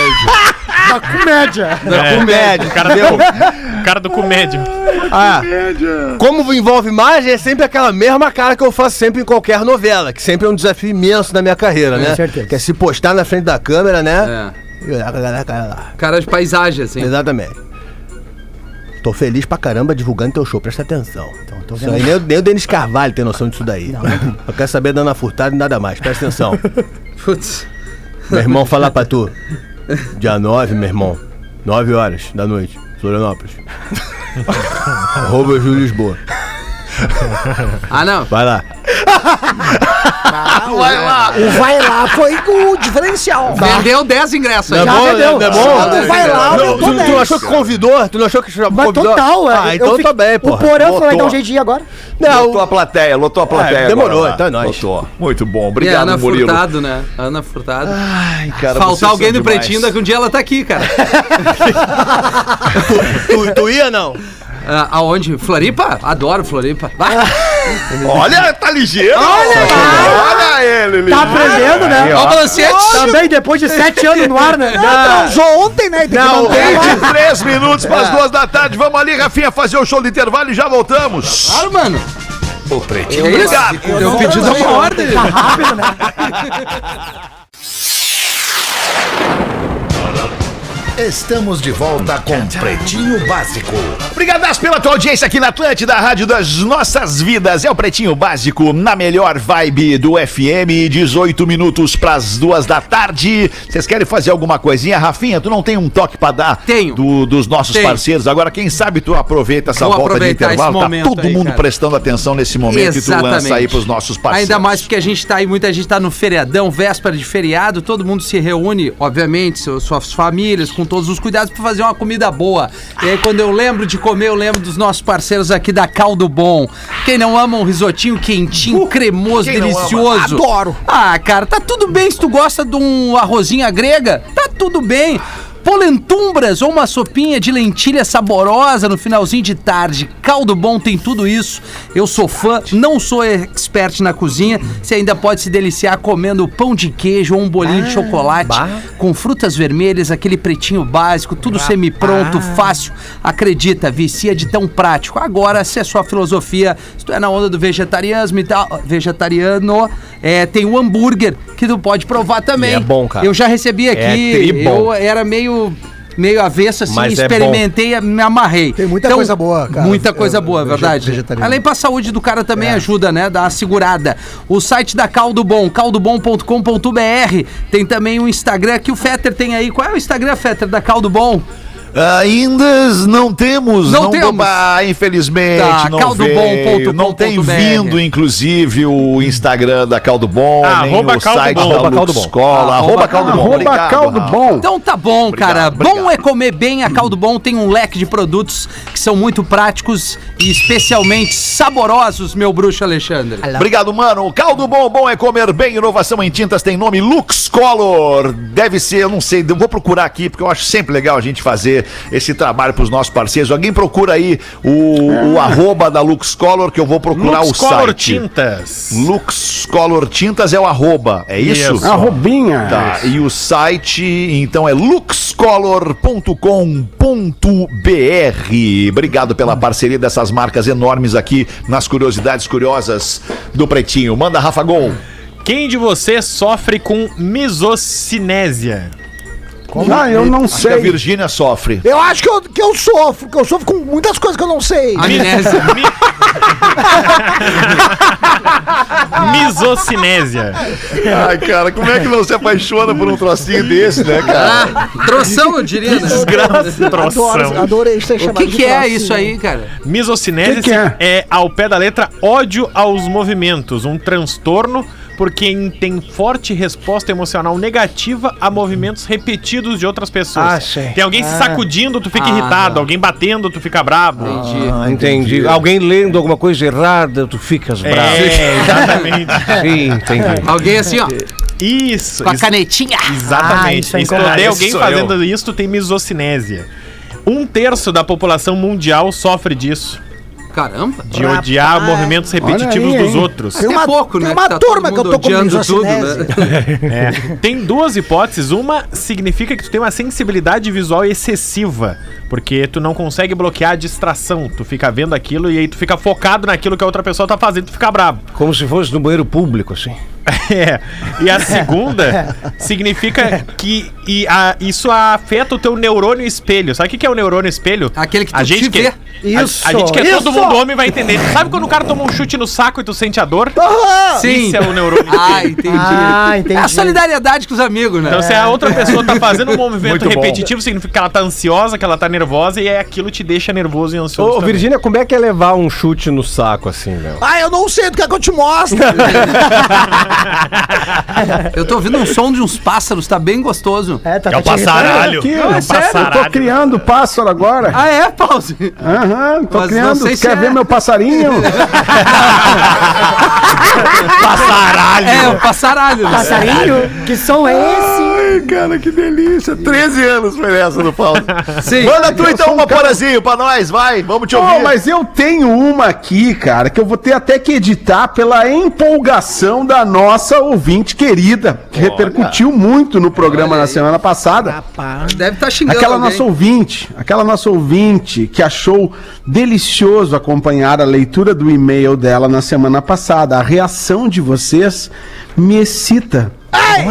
[SPEAKER 7] Uma comédia.
[SPEAKER 11] Da comédia,
[SPEAKER 8] O cara, do, o cara do comédio.
[SPEAKER 11] Ah, como envolve imagem, é sempre aquela mesma cara que eu faço sempre em qualquer novela, que sempre é um desafio imenso na minha carreira, né?
[SPEAKER 7] certeza.
[SPEAKER 11] Que é se postar na frente da câmera, né?
[SPEAKER 5] É. Cara de paisagem, assim.
[SPEAKER 11] Exatamente. Tô feliz pra caramba divulgando teu show, presta atenção. Então, tô Isso aí, nem, o- nem o Denis Carvalho tem noção disso daí. Eu quero saber da Ana Furtado e nada mais, presta atenção.
[SPEAKER 5] Putz.
[SPEAKER 11] meu irmão falar pra tu. Dia 9, meu irmão. 9 horas da noite, Florianópolis. <laughs> Arroba Júlio Lisboa.
[SPEAKER 5] Ah, não.
[SPEAKER 11] Vai lá. <laughs>
[SPEAKER 4] Vai lá.
[SPEAKER 9] O vai lá foi o diferencial.
[SPEAKER 5] Vendeu 10 ingressos aí.
[SPEAKER 11] Tá bom,
[SPEAKER 7] vendeu.
[SPEAKER 11] tá bom?
[SPEAKER 5] Já
[SPEAKER 9] Tu vai lá,
[SPEAKER 11] Não,
[SPEAKER 9] eu
[SPEAKER 11] tu,
[SPEAKER 9] tô
[SPEAKER 11] tu não
[SPEAKER 9] 10.
[SPEAKER 11] achou que convidou? Tu não achou que chamou
[SPEAKER 7] Mas
[SPEAKER 11] convidou?
[SPEAKER 7] total, é.
[SPEAKER 11] Ah,
[SPEAKER 7] eu
[SPEAKER 11] então
[SPEAKER 7] fico-
[SPEAKER 11] tá bem, pô.
[SPEAKER 7] O Porã foi, vai dar um jeitinho agora.
[SPEAKER 11] Não,
[SPEAKER 4] Lotou a plateia, lotou a plateia.
[SPEAKER 11] É, demorou,
[SPEAKER 4] agora
[SPEAKER 11] então é nóis.
[SPEAKER 4] Lotou. Muito bom.
[SPEAKER 5] E a
[SPEAKER 4] Obrigado,
[SPEAKER 5] Ana
[SPEAKER 4] Murilo.
[SPEAKER 5] Furtado, né? Ana Furtado.
[SPEAKER 4] Ai, cara,
[SPEAKER 5] Faltar alguém do
[SPEAKER 4] demais.
[SPEAKER 5] Pretinho, daqui um dia ela tá aqui, cara.
[SPEAKER 11] tu, tu ia não?
[SPEAKER 5] Ah, aonde? Floripa? Adoro Floripa. Vai. <laughs>
[SPEAKER 4] Olha, tá ligeiro. Olha, ele,
[SPEAKER 7] Tá
[SPEAKER 4] ligeiro.
[SPEAKER 7] aprendendo, né?
[SPEAKER 5] Ó o balancete.
[SPEAKER 7] Também, depois de sete anos no ar, né? <laughs>
[SPEAKER 9] Transou ontem, né? Tem que
[SPEAKER 4] Não,
[SPEAKER 9] lá.
[SPEAKER 4] 23 minutos para as duas da tarde. Vamos ali, Rafinha, fazer o show do intervalo e já voltamos.
[SPEAKER 5] Claro, mano.
[SPEAKER 4] O Pretinho.
[SPEAKER 5] É isso.
[SPEAKER 4] Obrigado.
[SPEAKER 5] Deu pedido uma ordem.
[SPEAKER 7] Tá rápido, né? <laughs>
[SPEAKER 2] Estamos de volta com Pretinho Básico.
[SPEAKER 4] Obrigadas pela tua audiência aqui na Atlântida, a Rádio das Nossas Vidas. É o Pretinho Básico, na melhor vibe do FM, 18 minutos pras duas da tarde. Vocês querem fazer alguma coisinha? Rafinha, tu não tem um toque pra dar?
[SPEAKER 5] Tenho.
[SPEAKER 4] Do- dos nossos
[SPEAKER 5] Tenho.
[SPEAKER 4] parceiros. Agora, quem sabe tu aproveita essa
[SPEAKER 5] Vou
[SPEAKER 4] volta de intervalo. Tá todo
[SPEAKER 5] aí,
[SPEAKER 4] mundo
[SPEAKER 5] cara.
[SPEAKER 4] prestando atenção nesse momento e tu lança aí pros nossos parceiros.
[SPEAKER 5] Ainda mais porque a gente tá aí, muita gente tá no feriadão, véspera de feriado, todo mundo se reúne, obviamente, suas famílias, com todos os cuidados pra fazer uma comida boa. E aí, quando eu lembro de comer, eu lembro dos nossos parceiros aqui da Caldo Bom. Quem não ama um risotinho quentinho, cremoso,
[SPEAKER 4] Uh, ama?
[SPEAKER 5] delicioso.
[SPEAKER 9] Adoro.
[SPEAKER 5] Ah, cara, tá tudo bem se tu gosta de um arrozinho grega, tá tudo bem. Polentumbras ou uma sopinha de lentilha saborosa no finalzinho de tarde. Caldo bom tem tudo isso. Eu sou fã, não sou expert na cozinha. Você ainda pode se deliciar comendo pão de queijo ou um bolinho de chocolate com frutas vermelhas, aquele pretinho básico, tudo semi-pronto, fácil. Acredita, vicia de tão prático. Agora, se é sua filosofia, se tu é na onda do vegetarianismo e tal, vegetariano, é, tem o hambúrguer que tu pode provar também.
[SPEAKER 10] E é bom, cara.
[SPEAKER 5] Eu já recebi aqui,
[SPEAKER 10] É tri bom.
[SPEAKER 5] eu era meio meio avesso assim,
[SPEAKER 10] Mas é
[SPEAKER 5] experimentei, e me amarrei. Então,
[SPEAKER 7] Tem muita coisa boa, cara.
[SPEAKER 5] Muita coisa
[SPEAKER 7] É,
[SPEAKER 5] boa, é verdade.
[SPEAKER 7] vegetariano.
[SPEAKER 5] Além pra saúde do cara também ajuda, né? Dá uma segurada. O site da Caldo Bom, caldobom.com.br. Tem também o Instagram que o Fetter tem aí. Qual é o Instagram, Fetter, da Caldo Bom?
[SPEAKER 4] Ainda não temos,
[SPEAKER 5] Não temos.
[SPEAKER 4] Ah, infelizmente,
[SPEAKER 5] Tá,
[SPEAKER 4] não veio. Não tem vindo, inclusive, o Instagram da Caldo Bom,
[SPEAKER 8] Ah,
[SPEAKER 4] nem
[SPEAKER 8] arroba
[SPEAKER 4] o
[SPEAKER 8] Caldo
[SPEAKER 4] site
[SPEAKER 8] Bom.
[SPEAKER 4] da
[SPEAKER 8] Arroba
[SPEAKER 4] Lux Escola. Arroba Caldo Bom.
[SPEAKER 6] Arroba
[SPEAKER 4] Obrigado,
[SPEAKER 6] caldo bom.
[SPEAKER 5] Então tá bom, cara.
[SPEAKER 4] Obrigado,
[SPEAKER 5] Bom é comer bem. A Caldo Bom tem um leque de produtos que são muito práticos e especialmente saborosos, meu bruxo Alexandre.
[SPEAKER 4] Obrigado, mano. O caldo bom, bom é comer bem. Inovação em tintas tem nome Lux Color. Deve ser, eu não sei, eu vou procurar aqui, porque eu acho sempre legal a gente fazer esse trabalho pros nossos parceiros. Alguém procura aí o, o arroba da Lux Color, que eu vou procurar
[SPEAKER 8] Lux
[SPEAKER 4] o
[SPEAKER 8] Color
[SPEAKER 4] site.
[SPEAKER 8] Tintas.
[SPEAKER 4] Lux Color Tintas é o arroba, é isso?
[SPEAKER 8] Isso.
[SPEAKER 6] A Robinha.
[SPEAKER 4] Tá, e o site então é luxcolor.com.br. Obrigado pela parceria dessas marcas enormes aqui nas curiosidades curiosas do Pretinho. Manda Rafa Gol.
[SPEAKER 8] Quem de vocês sofre com misocinésia?
[SPEAKER 6] Ah, eu não
[SPEAKER 4] Acho que a
[SPEAKER 6] sei.
[SPEAKER 4] Virgínia sofre.
[SPEAKER 9] Eu acho que eu, que eu sofro, que eu sofro com muitas coisas que eu não sei.
[SPEAKER 5] Amnésia. <laughs>
[SPEAKER 8] Misocinésia.
[SPEAKER 4] Ai, cara, como é que não se apaixona por um trocinho desse, né, cara?
[SPEAKER 5] Ah, troção, eu diria, né?
[SPEAKER 8] Desgraça.
[SPEAKER 9] Adoro,
[SPEAKER 8] Troção.
[SPEAKER 9] adorei ser
[SPEAKER 5] O
[SPEAKER 9] chamado
[SPEAKER 5] que,
[SPEAKER 9] de
[SPEAKER 5] que é isso aí, cara?
[SPEAKER 8] Misocinésia
[SPEAKER 6] Que que é?
[SPEAKER 8] é ao pé da letra ódio aos movimentos, um transtorno por quem tem forte resposta emocional negativa a movimentos repetidos de outras pessoas.
[SPEAKER 10] Ah, sei.
[SPEAKER 8] Tem alguém se sacudindo, tu fica
[SPEAKER 5] Ah,
[SPEAKER 8] irritado,
[SPEAKER 5] não.
[SPEAKER 8] alguém batendo, tu fica bravo.
[SPEAKER 5] Entendi.
[SPEAKER 10] Ah, entendi. Alguém lendo alguma coisa errada, tu ficas bravo.
[SPEAKER 8] É, <laughs> exatamente.
[SPEAKER 10] Sim, entendi.
[SPEAKER 5] Alguém assim, ó,
[SPEAKER 8] Isso.
[SPEAKER 5] com a
[SPEAKER 8] isso-
[SPEAKER 5] canetinha.
[SPEAKER 9] Ah,
[SPEAKER 8] Exatamente.
[SPEAKER 9] isso é
[SPEAKER 4] Ah,
[SPEAKER 8] alguém fazendo isso, tu tem misocinésia. Um terço da população mundial sofre disso.
[SPEAKER 5] Caramba.
[SPEAKER 8] De odiar movimentos repetitivos
[SPEAKER 6] aí,
[SPEAKER 8] dos
[SPEAKER 6] hein?
[SPEAKER 8] outros.
[SPEAKER 9] Tem uma,
[SPEAKER 5] É pouco,
[SPEAKER 9] tem
[SPEAKER 5] né,
[SPEAKER 9] uma
[SPEAKER 5] que tá
[SPEAKER 9] turma que eu tô com
[SPEAKER 5] odiando tudo, né? <laughs>
[SPEAKER 8] É. Tem duas hipóteses. Uma significa que tu tem uma sensibilidade visual excessiva. Porque tu não consegue bloquear a distração. Tu fica vendo aquilo e aí tu fica focado naquilo que a outra pessoa tá fazendo, tu fica bravo.
[SPEAKER 10] Como se fosse no banheiro público, assim. <laughs>
[SPEAKER 8] É. E a segunda <laughs> significa que e a- isso afeta o teu neurônio espelho. Sabe o que que é o neurônio espelho?
[SPEAKER 5] Aquele que tu
[SPEAKER 8] a gente
[SPEAKER 5] te
[SPEAKER 8] que,
[SPEAKER 5] vê.
[SPEAKER 8] A,
[SPEAKER 9] Isso,
[SPEAKER 8] a gente que é todo
[SPEAKER 9] isso.
[SPEAKER 8] mundo homem vai entender. Sabe quando o cara toma um chute no saco e tu sente a dor?
[SPEAKER 5] Sim.
[SPEAKER 8] Isso é o neurônio espelho.
[SPEAKER 5] Ah, entendi.
[SPEAKER 7] Ah, entendi.
[SPEAKER 5] É a solidariedade com os amigos, né?
[SPEAKER 8] Então, se a outra pessoa tá fazendo um <laughs> movimento
[SPEAKER 4] Muito bom.
[SPEAKER 8] repetitivo, significa que ela tá ansiosa, que ela tá nervosa, e aí aquilo te deixa nervoso e ansioso.
[SPEAKER 10] Ô,
[SPEAKER 8] também.
[SPEAKER 10] Virgínia, como é que é levar um chute no saco, assim, meu?
[SPEAKER 9] Ah, eu não sei, tu quer que eu te mostre?
[SPEAKER 5] Eu tô ouvindo um som de uns pássaros, tá bem gostoso.
[SPEAKER 7] É, tá,
[SPEAKER 8] É o
[SPEAKER 7] te
[SPEAKER 8] passaralho.
[SPEAKER 6] Aqui,
[SPEAKER 8] É um
[SPEAKER 6] é sério, eu tô criando pássaro agora.
[SPEAKER 5] Ah, é, Pause?
[SPEAKER 6] Aham, tô
[SPEAKER 5] Mas não
[SPEAKER 6] criando.
[SPEAKER 5] sei
[SPEAKER 6] Tu
[SPEAKER 5] se
[SPEAKER 6] quer
[SPEAKER 5] é.
[SPEAKER 6] ver meu passarinho? <laughs>
[SPEAKER 8] Passaralho!
[SPEAKER 5] É, o passaralho.
[SPEAKER 7] Passarinho? Que som é esse?
[SPEAKER 4] Ai, cara, que delícia. 13 anos foi essa do Paulo. <laughs>
[SPEAKER 5] Sim.
[SPEAKER 4] Manda tu então
[SPEAKER 6] um
[SPEAKER 4] uma
[SPEAKER 6] cara-
[SPEAKER 4] porazinho pra nós, vai. Vamos te ouvir.
[SPEAKER 6] mas eu tenho uma aqui, cara, que eu vou ter até que editar pela empolgação da nossa ouvinte querida, que repercutiu muito no programa na semana passada.
[SPEAKER 5] Deve estar xingando
[SPEAKER 6] Aquela
[SPEAKER 5] alguém.
[SPEAKER 6] nossa ouvinte, aquela nossa ouvinte que achou delicioso acompanhar a leitura do e-mail dela na semana passada. A reação de vocês me excita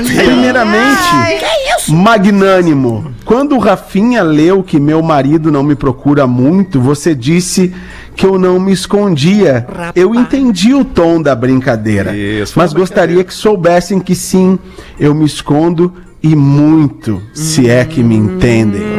[SPEAKER 6] Primeiramente, magnânimo. Quando o Rafinha leu que meu marido não me procura muito, você disse que eu não me escondia. Eu entendi o tom da brincadeira.
[SPEAKER 4] Isso,
[SPEAKER 6] mas gostaria que soubessem que sim, eu me escondo e muito, se é que me entendem. <laughs>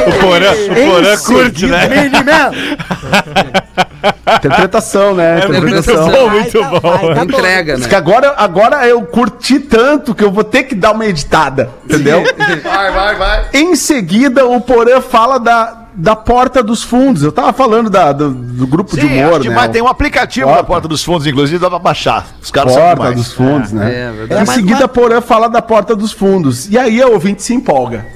[SPEAKER 4] O Porã, o Porã curte, né? <laughs>
[SPEAKER 6] Interpretação, né?
[SPEAKER 4] É muito
[SPEAKER 6] Interpretação.
[SPEAKER 4] bom, muito bom.
[SPEAKER 5] Entrega,
[SPEAKER 6] Diz
[SPEAKER 5] né?
[SPEAKER 6] que agora, agora eu curti tanto que eu vou ter que dar uma editada, entendeu? <laughs>
[SPEAKER 4] Vai, vai, vai.
[SPEAKER 6] Em seguida, o Porã fala da, da porta dos fundos. Eu tava falando da- do, do grupo de
[SPEAKER 4] Sim,
[SPEAKER 6] humor,
[SPEAKER 4] acho que
[SPEAKER 6] né?
[SPEAKER 4] vai- tem um aplicativo
[SPEAKER 6] Porta.
[SPEAKER 4] na porta dos fundos, inclusive, dá pra baixar. Os caras são
[SPEAKER 6] Porta
[SPEAKER 4] demais.
[SPEAKER 6] dos fundos, né?
[SPEAKER 5] É, verdade.
[SPEAKER 6] em seguida, Porã fala da porta dos fundos. E aí, a ouvinte se empolga.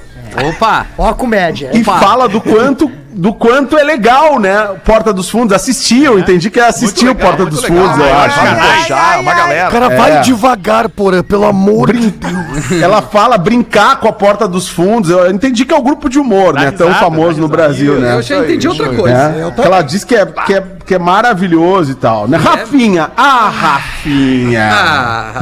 [SPEAKER 5] Opa!
[SPEAKER 7] Ó a comédia.
[SPEAKER 6] E
[SPEAKER 5] Opa.
[SPEAKER 6] fala do quanto, do quanto é legal, né? Porta dos Fundos. Assisti, eu entendi que é assistir o
[SPEAKER 4] legal,
[SPEAKER 6] Porta dos
[SPEAKER 4] legal.
[SPEAKER 6] Fundos, eu acho.
[SPEAKER 4] vai, vai, baixar, uma galera.
[SPEAKER 10] Cara,
[SPEAKER 6] É.
[SPEAKER 10] vai devagar, porra, pelo amor de Deus. <laughs>
[SPEAKER 6] Ela fala brincar com a Porta dos Fundos. Eu entendi que é o grupo de humor,
[SPEAKER 8] Dá
[SPEAKER 6] né? Tão
[SPEAKER 8] risada,
[SPEAKER 6] famoso
[SPEAKER 8] dá
[SPEAKER 6] no. Brasil, né?
[SPEAKER 5] Eu já entendi outra coisa.
[SPEAKER 6] É, ela diz que é, que, é, que é maravilhoso e tal, né? Rafinha, ah, Rafinha.
[SPEAKER 5] Ah,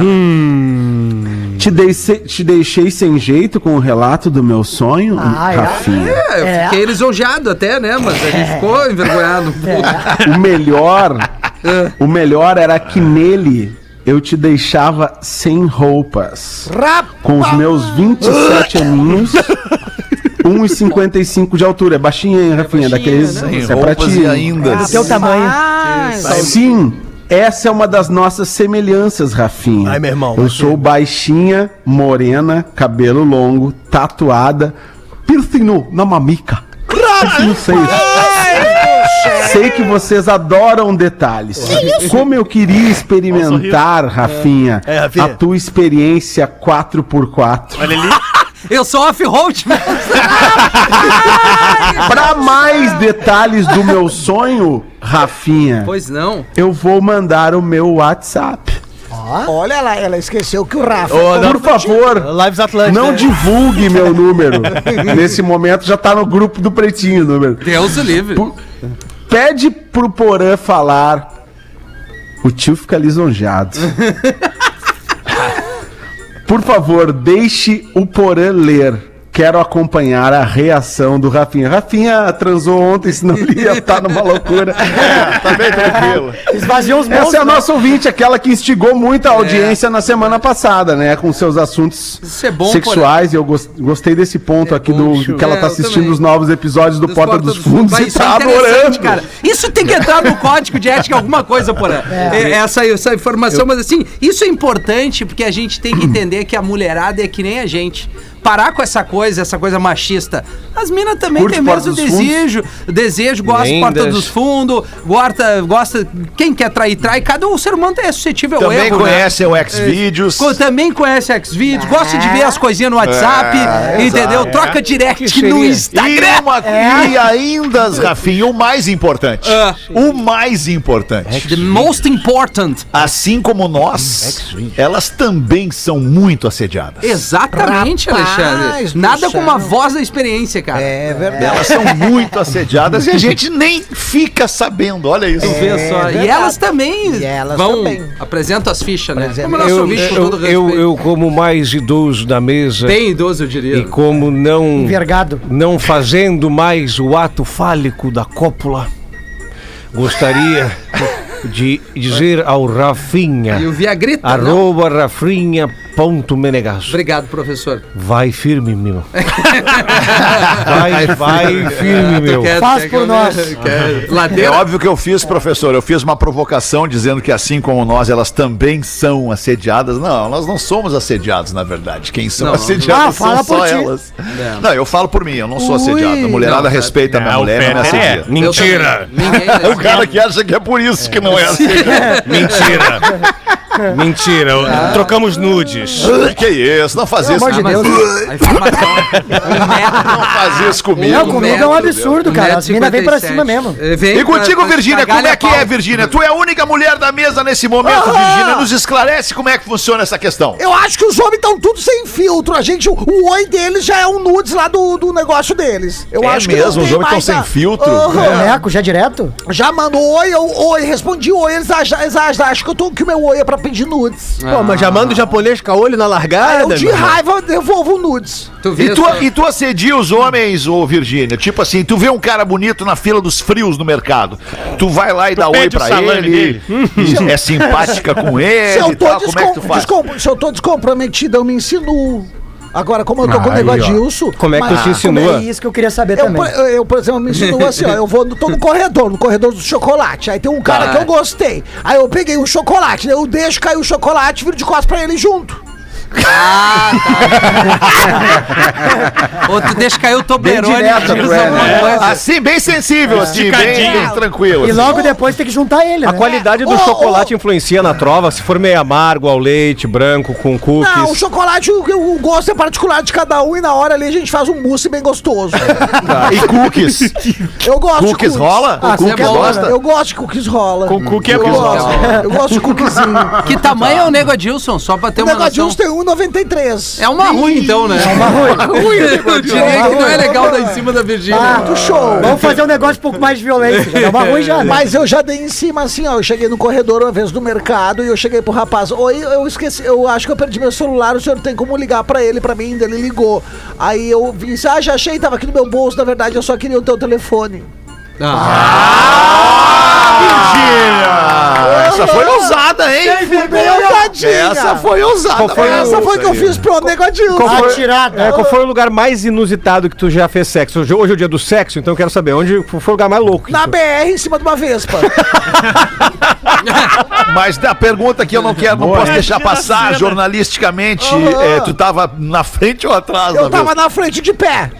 [SPEAKER 6] Te, deixei, te deixei sem jeito com o relato do meu sonho,
[SPEAKER 7] Ah, é?
[SPEAKER 6] Rafinha.
[SPEAKER 5] é, eu
[SPEAKER 7] É.
[SPEAKER 5] fiquei lisonjeado até, né? Mas a gente ficou envergonhado. <laughs>
[SPEAKER 6] O melhor, o melhor era que nele eu te deixava sem roupas. Com os meus 27 aninhos, <laughs> 1,55 de altura. É baixinha, hein, Rafinha? Daqueles.
[SPEAKER 4] Sem
[SPEAKER 6] Isso é pra
[SPEAKER 4] roupas
[SPEAKER 6] ti.
[SPEAKER 4] ainda.
[SPEAKER 7] É do teu tamanho.
[SPEAKER 6] Sim, essa é uma das nossas semelhanças, Rafinha.
[SPEAKER 11] Ai, meu irmão,
[SPEAKER 6] Eu sou baixinha, morena, cabelo longo, tatuada, piercing no, na mamica. Piercing no seio. Sei que vocês adoram detalhes. Como eu queria experimentar, Rafinha,
[SPEAKER 11] É, Rafinha.
[SPEAKER 6] a tua experiência 4x4.
[SPEAKER 8] Olha ali.
[SPEAKER 5] Eu sou off-road? <laughs>
[SPEAKER 6] Para mais detalhes do meu sonho, Rafinha,
[SPEAKER 5] Pois não.
[SPEAKER 6] eu vou mandar o meu WhatsApp.
[SPEAKER 9] Olha lá, ela esqueceu que o Rafa.
[SPEAKER 11] Ô, não,
[SPEAKER 6] Por favor,
[SPEAKER 11] Lives Atlântica.
[SPEAKER 6] não divulgue meu número. <laughs> Nesse momento já tá no grupo do Pretinho o número.
[SPEAKER 5] Deus o livre.
[SPEAKER 6] Pu- Pede pro Porã falar. O tio fica lisonjeado. <laughs> Por favor, deixe o Porã ler. Quero acompanhar a reação do Rafinha. Rafinha transou ontem, senão ele ia estar <laughs> numa loucura.
[SPEAKER 4] Tá bem tranquilo.
[SPEAKER 7] Esvaziou os
[SPEAKER 6] Essa é a
[SPEAKER 7] né?
[SPEAKER 6] nossa ouvinte, aquela que instigou muito a audiência na semana passada, né? Com seus assuntos
[SPEAKER 5] Isso é bom,
[SPEAKER 6] sexuais. E eu gos- gostei desse ponto aqui
[SPEAKER 5] bom,
[SPEAKER 6] do
[SPEAKER 5] show.
[SPEAKER 6] que ela
[SPEAKER 5] É,
[SPEAKER 6] tá
[SPEAKER 5] eu
[SPEAKER 6] assistindo
[SPEAKER 5] também.
[SPEAKER 6] os novos episódios do
[SPEAKER 5] Dos
[SPEAKER 6] Porta dos Fundos
[SPEAKER 5] Vai,
[SPEAKER 6] e
[SPEAKER 5] isso
[SPEAKER 6] tá
[SPEAKER 5] é
[SPEAKER 6] adorando.
[SPEAKER 5] cara. Isso tem que entrar no código de ética, alguma coisa, porra. É, essa, essa informação, mas assim, isso é importante porque a gente tem que entender que a mulherada é que nem a gente. Parar com essa coisa, essa coisa machista. As minas também
[SPEAKER 6] Curte
[SPEAKER 5] têm o mesmo desejo, desejo, gosta de porta dos fundos, gosta, gosta. Quem quer trair, trai. Cada um ser humano é suscetível ao
[SPEAKER 4] Também
[SPEAKER 5] erro. né?
[SPEAKER 4] conhece o Xvideos.
[SPEAKER 5] Co- Também conhece Xvideos, gosta de ver as coisinhas no WhatsApp,
[SPEAKER 4] É,
[SPEAKER 5] entendeu?
[SPEAKER 4] exato.
[SPEAKER 5] Troca direct no
[SPEAKER 12] seria?
[SPEAKER 4] E,
[SPEAKER 5] Instagram.
[SPEAKER 4] uma, e ainda, Rafinha, o mais importante.
[SPEAKER 5] Ah.
[SPEAKER 4] O mais importante.
[SPEAKER 5] The most important.
[SPEAKER 4] Assim como nós, elas também são muito assediadas.
[SPEAKER 5] Exatamente,
[SPEAKER 9] Rapaz
[SPEAKER 5] Alexandre. Nada
[SPEAKER 9] céu.
[SPEAKER 5] como a voz da experiência, cara.
[SPEAKER 9] É verdade.
[SPEAKER 4] Elas são muito assediadas e a gente nem fica sabendo. Olha isso.
[SPEAKER 5] Vê só. E elas também
[SPEAKER 9] E elas
[SPEAKER 5] vão.
[SPEAKER 9] também.
[SPEAKER 5] Apresentam as fichas, né? Como nosso
[SPEAKER 12] Eu,
[SPEAKER 5] com
[SPEAKER 12] eu,
[SPEAKER 5] todo
[SPEAKER 12] eu, eu, como mais idoso da mesa
[SPEAKER 5] Bem idoso, eu diria.
[SPEAKER 12] e como não,
[SPEAKER 7] Envergado.
[SPEAKER 12] não fazendo mais o ato fálico da cópula, gostaria <laughs> de dizer ao Rafinha,
[SPEAKER 5] E o Viagrita, não?
[SPEAKER 12] Arroba rafinha.menegasso.
[SPEAKER 5] Obrigado, professor.
[SPEAKER 12] Vai firme, meu. <laughs> vai, vai firme, meu.
[SPEAKER 5] Quer-
[SPEAKER 7] Faz
[SPEAKER 5] quer
[SPEAKER 7] por nós.
[SPEAKER 5] quer-
[SPEAKER 4] É
[SPEAKER 5] Ladeira.
[SPEAKER 4] óbvio que eu fiz, professor. Eu fiz uma provocação dizendo que, assim como nós, elas também são assediadas. Não, nós não somos assediados, na verdade. Quem são
[SPEAKER 5] Não,
[SPEAKER 4] assediadas
[SPEAKER 7] Ah, fala
[SPEAKER 4] são só
[SPEAKER 7] ti.
[SPEAKER 4] elas. Não, eu falo por mim, eu não sou assediado. A mulherada
[SPEAKER 5] Não,
[SPEAKER 4] respeita a minha
[SPEAKER 8] Não,
[SPEAKER 4] mulher e não me
[SPEAKER 8] Peter <laughs> é.
[SPEAKER 4] assedia.
[SPEAKER 12] Mentira!
[SPEAKER 4] O cara que acha que é por isso que não é <laughs> assediado.
[SPEAKER 12] Mentira! Mentira! Trocamos nudes.
[SPEAKER 4] que isso, não faz isso.
[SPEAKER 7] amor de
[SPEAKER 5] Ah, mas
[SPEAKER 7] Deus.
[SPEAKER 5] A informação. Metro. <laughs>
[SPEAKER 4] Não faz isso comigo.
[SPEAKER 7] Não, comigo é um absurdo, cara. As minas vêm pra
[SPEAKER 5] 1,57.
[SPEAKER 7] cima mesmo.
[SPEAKER 4] E contigo, Virgínia, como é que é. Virgínia? Tu é a única mulher da mesa nesse momento, Virgínia. Nos esclarece como é que funciona essa questão.
[SPEAKER 9] Eu acho que os homens estão tudo sem filtro. A gente, o, oi deles já é um nudes lá do, do negócio deles. Eu
[SPEAKER 4] É
[SPEAKER 9] acho que
[SPEAKER 4] mesmo,
[SPEAKER 9] não
[SPEAKER 4] os homens
[SPEAKER 9] mais
[SPEAKER 4] tão sem filtro.
[SPEAKER 9] Aham.
[SPEAKER 7] Boneco, já direto?
[SPEAKER 9] Já mandou oi, eu, oi, respondi oi. Eles acham, eles acham, acham que, eu tô, que o meu oi é pra, pedir nudes.
[SPEAKER 11] Pô, mas já manda o japonês caolho na largada?
[SPEAKER 9] eu de raiva devolvo nudes.
[SPEAKER 5] Tu
[SPEAKER 4] E tu,
[SPEAKER 5] só-
[SPEAKER 4] e tu assedia os homens, ô Virgínia? Tipo assim, tu vê um cara bonito na fila dos frios no mercado. Tu vai lá e dá oi pra ele.
[SPEAKER 8] dele.
[SPEAKER 4] É simpática com <laughs>
[SPEAKER 9] Se
[SPEAKER 4] ele
[SPEAKER 9] eu
[SPEAKER 4] e
[SPEAKER 9] tô,
[SPEAKER 4] tal. Como é que tu
[SPEAKER 9] descom-
[SPEAKER 4] faz?
[SPEAKER 9] descom- se eu tô descomprometida, eu me insinuo. Agora, como eu tô com o
[SPEAKER 6] Aí,
[SPEAKER 9] negócio
[SPEAKER 6] ó.
[SPEAKER 9] de Gilson.
[SPEAKER 12] Como é que tu
[SPEAKER 9] mas-
[SPEAKER 12] se insinua?
[SPEAKER 7] É isso que eu queria saber
[SPEAKER 9] Eu,
[SPEAKER 7] também.
[SPEAKER 9] por- eu, eu, por exemplo, me insinuo assim, ó, eu vou, no- tô no corredor, no corredor do chocolate. Aí tem um cara
[SPEAKER 5] Tá.
[SPEAKER 9] que eu gostei. Aí eu peguei um chocolate, eu deixo cair o chocolate, viro de costas pra ele junto.
[SPEAKER 5] Ou tu deixa cair o Toblerone
[SPEAKER 6] Bem direto,
[SPEAKER 5] diz
[SPEAKER 6] é,
[SPEAKER 5] alguma
[SPEAKER 6] né?
[SPEAKER 5] coisa.
[SPEAKER 4] Assim, bem sensível, assim, bem, bem tranquilo.
[SPEAKER 7] E
[SPEAKER 4] assim.
[SPEAKER 7] logo depois tem que juntar ele,
[SPEAKER 12] A
[SPEAKER 7] né?
[SPEAKER 12] qualidade do
[SPEAKER 9] Ô,
[SPEAKER 12] chocolate influencia na trova, se for meio amargo ao leite, branco, com cookies.
[SPEAKER 9] Não, o chocolate, o, o gosto é particular de cada um e na hora ali a gente faz um mousse bem gostoso. <laughs>
[SPEAKER 4] Tá, E cookies?
[SPEAKER 9] Eu gosto
[SPEAKER 4] Cookies
[SPEAKER 9] de
[SPEAKER 4] rola?
[SPEAKER 7] Ah,
[SPEAKER 4] cookies
[SPEAKER 7] você é bom,
[SPEAKER 4] gosta?
[SPEAKER 9] Eu gosto de cookies rola.
[SPEAKER 8] Com cookie é
[SPEAKER 9] eu
[SPEAKER 8] bom.
[SPEAKER 9] gosto. Eu gosto de cookiezinho.
[SPEAKER 5] Que tamanho é o Nego Adilson? Só pra ter
[SPEAKER 9] O
[SPEAKER 5] uma
[SPEAKER 9] negócio
[SPEAKER 5] noção.
[SPEAKER 9] tem 1,93.
[SPEAKER 5] É uma ruim, então, né? É uma ruim. Eu diria que não é legal dar em cima da Virgínia.
[SPEAKER 7] Ah,
[SPEAKER 9] do show.
[SPEAKER 7] Vamos fazer um negócio um pouco mais de violência. Já dá uma ruim já, né?
[SPEAKER 9] Mas eu já dei em cima assim, ó. Eu cheguei no corredor uma vez do mercado e eu cheguei pro rapaz. Oi, eu esqueci, eu acho que eu perdi meu celular, o senhor tem como ligar pra ele, pra mim? Ele ligou. Aí eu vi, ah, já achei, tava aqui no meu bolso, na verdade, eu só queria o teu telefone.
[SPEAKER 4] Virgínia! Essa foi ousada, hein?
[SPEAKER 9] Bem ousadinha.
[SPEAKER 4] Essa foi ousada.
[SPEAKER 12] Qual foi
[SPEAKER 9] Essa foi que eu fiz pro negodinho.
[SPEAKER 12] Qual foi,
[SPEAKER 7] Atirada.
[SPEAKER 12] é, qual foi o lugar mais inusitado que tu já fez sexo? Hoje, hoje é o dia do sexo, então eu quero saber onde foi o lugar mais louco. que
[SPEAKER 9] Na
[SPEAKER 12] tu-
[SPEAKER 9] BR, em cima de uma Vespa. <laughs>
[SPEAKER 4] Mas da pergunta que eu não quero, não posso deixar passar jornalisticamente, é, tu tava na frente ou atrás
[SPEAKER 9] Eu
[SPEAKER 4] da
[SPEAKER 9] tava na frente de pé.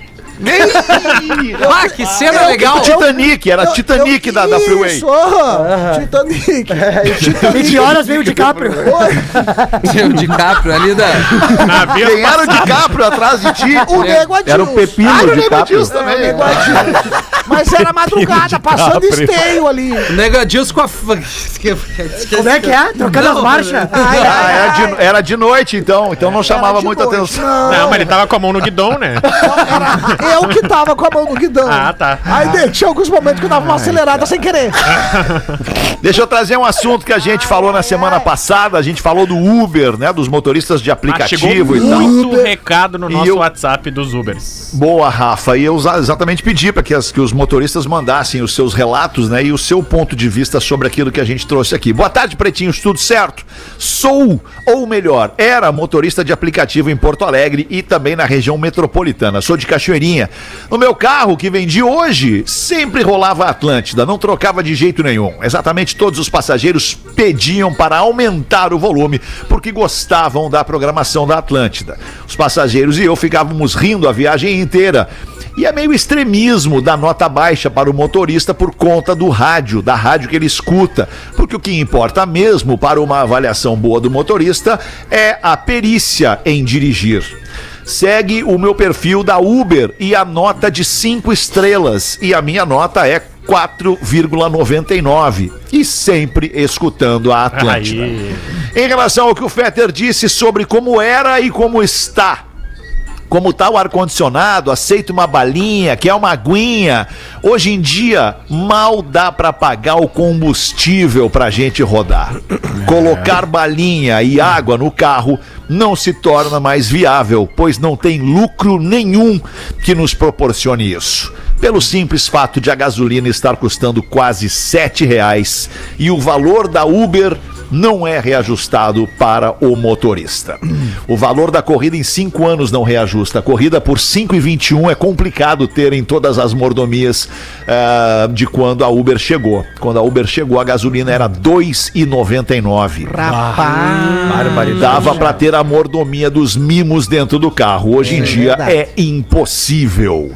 [SPEAKER 5] Ah, que cena
[SPEAKER 9] Eu-
[SPEAKER 5] legal.
[SPEAKER 4] Titanic, era
[SPEAKER 9] Eu-
[SPEAKER 4] Titanic
[SPEAKER 9] eu-
[SPEAKER 4] da, da Freeway.
[SPEAKER 9] Isso, aham. Titanic.
[SPEAKER 7] E que horas veio o DiCaprio?
[SPEAKER 5] O DiCaprio ali da...
[SPEAKER 8] Na
[SPEAKER 4] Quem era o DiCaprio atrás de ti?
[SPEAKER 9] O Nego Adilson.
[SPEAKER 6] Era o Pepino de Caprio.
[SPEAKER 4] Adilson também.
[SPEAKER 9] Nego Adilson. Mas era <laughs> madrugada, passando esteio ali.
[SPEAKER 5] O Nego Adilson com a... <laughs>
[SPEAKER 7] Como é que é? Trocando as marchas?
[SPEAKER 4] Ah, era de, era de noite, então. Então não chamava
[SPEAKER 9] de
[SPEAKER 4] muita
[SPEAKER 9] noite.
[SPEAKER 4] atenção.
[SPEAKER 8] Não, mas ele tava com a mão no guidão, né?
[SPEAKER 9] Era eu que tava com a mão no guidão.
[SPEAKER 8] Ah, tá.
[SPEAKER 9] Aí de- tinha alguns momentos que eu dava uma acelerada sem querer. <laughs>
[SPEAKER 4] Deixa eu trazer um assunto que a gente falou na semana passada. A gente falou do Uber, né? Dos motoristas de
[SPEAKER 8] Ah, chegou
[SPEAKER 4] aplicativo e tal.
[SPEAKER 8] muito recado no
[SPEAKER 4] E
[SPEAKER 8] nosso
[SPEAKER 4] eu-
[SPEAKER 8] WhatsApp dos Ubers.
[SPEAKER 4] Boa, Rafa. E eu exatamente pedi para que, as- que os motoristas mandassem os seus relatos, né? E o seu ponto de vista sobre aquilo que a gente trouxe aqui. Boa tarde, pretinhos, tudo certo? Sou, ou melhor, era motorista de aplicativo em Porto Alegre e também na região metropolitana. Sou de Cachoeirinha. No meu carro que vendi hoje, sempre rolava a Atlântida, não trocava de jeito nenhum. Exatamente todos os passageiros pediam para aumentar o volume porque gostavam da programação da Atlântida. Os passageiros e eu ficávamos rindo a viagem inteira. E é meio extremismo da nota baixa para o motorista por conta do rádio, da rádio que ele escuta. Porque o que importa mesmo para uma avaliação boa do motorista é a perícia em dirigir. Segue o meu perfil da Uber e a nota de 5 estrelas. E a minha nota é 4,99. E sempre escutando a Atlântida.
[SPEAKER 8] Aí.
[SPEAKER 4] Em relação ao que o Fetter disse sobre como era e como está. Como tá o ar-condicionado, aceita uma balinha, quer uma aguinha. Hoje em dia, mal dá para pagar o combustível pra gente rodar. Colocar balinha e água no carro não se torna mais viável, pois não tem lucro nenhum que nos proporcione isso. Pelo simples fato de a gasolina estar custando quase 7 reais e o valor da Uber não é reajustado para o motorista. O valor da corrida em cinco anos não reajusta. A corrida por 5,21 é complicado ter em todas as mordomias ah, de quando a Uber chegou. Quando a Uber chegou, a gasolina era 2,99.
[SPEAKER 9] Rapaz.
[SPEAKER 4] Dava para ter a mordomia dos mimos dentro do carro. Hoje em dia é impossível.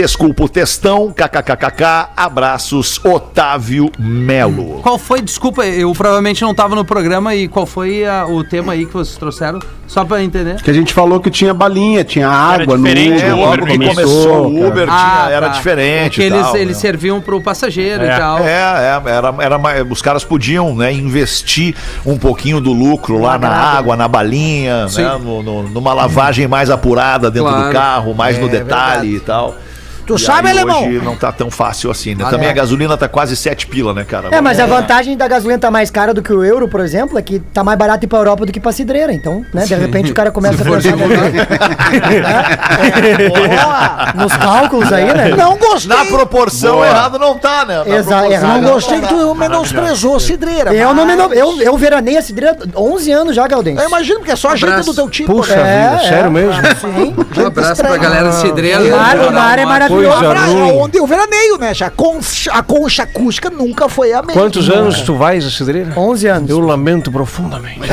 [SPEAKER 4] Desculpa o textão, kkkk, abraços, Otávio Melo.
[SPEAKER 5] Qual foi, desculpa, eu provavelmente não tava no programa e qual foi a- o tema aí que vocês trouxeram? Só pra entender.
[SPEAKER 6] Que a gente falou que tinha balinha, tinha água no
[SPEAKER 8] diferente,
[SPEAKER 6] Uber?
[SPEAKER 4] É, logo
[SPEAKER 8] Uber
[SPEAKER 4] que
[SPEAKER 8] começou,
[SPEAKER 4] começou o Uber tinha- era
[SPEAKER 5] tá.
[SPEAKER 4] diferente.
[SPEAKER 5] Porque
[SPEAKER 4] e
[SPEAKER 5] eles,
[SPEAKER 4] tal,
[SPEAKER 5] eles
[SPEAKER 4] né?
[SPEAKER 5] serviam pro passageiro
[SPEAKER 8] É.
[SPEAKER 5] e tal.
[SPEAKER 4] É, é, era, era, os caras podiam né, investir um pouquinho do lucro lá na água, na balinha,
[SPEAKER 5] Sim.
[SPEAKER 4] né, no- no- numa lavagem mais apurada dentro
[SPEAKER 5] Claro.
[SPEAKER 4] do carro, mais no
[SPEAKER 9] É
[SPEAKER 4] detalhe
[SPEAKER 9] verdade.
[SPEAKER 4] e tal.
[SPEAKER 9] Tu
[SPEAKER 4] E
[SPEAKER 9] sabe,
[SPEAKER 4] aí
[SPEAKER 9] alemão?
[SPEAKER 4] Hoje não tá tão fácil assim, né?
[SPEAKER 7] Ah,
[SPEAKER 4] Também
[SPEAKER 7] é.
[SPEAKER 4] a gasolina tá quase 7 pila, né, cara?
[SPEAKER 7] É, mas a vantagem da gasolina tá mais cara do que o euro, por exemplo, é que tá mais barato ir pra Europa do que pra cidreira. Então, né, de repente o cara começa a pensar melhor. <laughs> É, Nos cálculos aí, né?
[SPEAKER 9] Não gostei.
[SPEAKER 4] Na proporção errado não tá, né? Na
[SPEAKER 7] Exa-
[SPEAKER 4] proporção
[SPEAKER 7] errado.
[SPEAKER 9] Não gostei que tu menosprezou a cidreira.
[SPEAKER 7] Eu não me
[SPEAKER 9] mas-
[SPEAKER 7] no- eu, eu veranei a cidreira há 11 anos já, Galdense.
[SPEAKER 9] Eu imagino que é só gente
[SPEAKER 5] Abraço.
[SPEAKER 9] do teu tipo.
[SPEAKER 12] Puxa
[SPEAKER 9] né?
[SPEAKER 12] vida,
[SPEAKER 7] é.
[SPEAKER 12] sério mesmo?
[SPEAKER 7] Sim.
[SPEAKER 5] Um abraço pra galera de Cidreira.
[SPEAKER 7] O mar, o mar é maravilhoso.
[SPEAKER 12] Coisa
[SPEAKER 9] Pra
[SPEAKER 12] ruim.
[SPEAKER 9] onde eu veraneio, né? A concha, a concha acústica nunca foi a mesma.
[SPEAKER 12] Quantos anos tu vais a cidreira?
[SPEAKER 7] 11 anos.
[SPEAKER 12] Eu lamento profundamente. <laughs>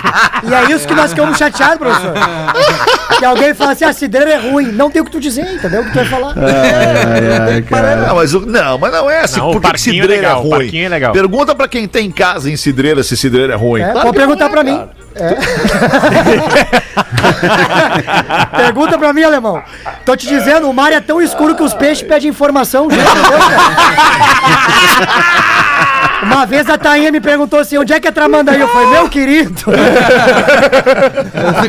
[SPEAKER 12] <laughs>
[SPEAKER 7] E é isso que nós ficamos chateados, professor. <laughs> que alguém fala assim, a cidreira é ruim. Não tem o que tu dizer, entendeu? O que tu vai falar.
[SPEAKER 4] Não, mas, o- não, mas não é assim.
[SPEAKER 8] Não,
[SPEAKER 4] Por que
[SPEAKER 8] é
[SPEAKER 4] cidreira é,
[SPEAKER 8] legal, o
[SPEAKER 4] ruim?
[SPEAKER 8] é legal.
[SPEAKER 4] Pergunta pra quem tem casa em cidreira se cidreira é ruim.
[SPEAKER 7] É,
[SPEAKER 4] Claro
[SPEAKER 7] pode
[SPEAKER 4] não
[SPEAKER 7] perguntar
[SPEAKER 4] é,
[SPEAKER 7] pra mim.
[SPEAKER 4] cara.
[SPEAKER 7] É. <laughs> Pergunta pra mim, alemão. Tô te dizendo, o mar é tão escuro que os peixes pedem informação, já entendeu, cara? Uma vez a Tainha me perguntou assim, onde é que é Tramandaí? Eu falei, meu querido,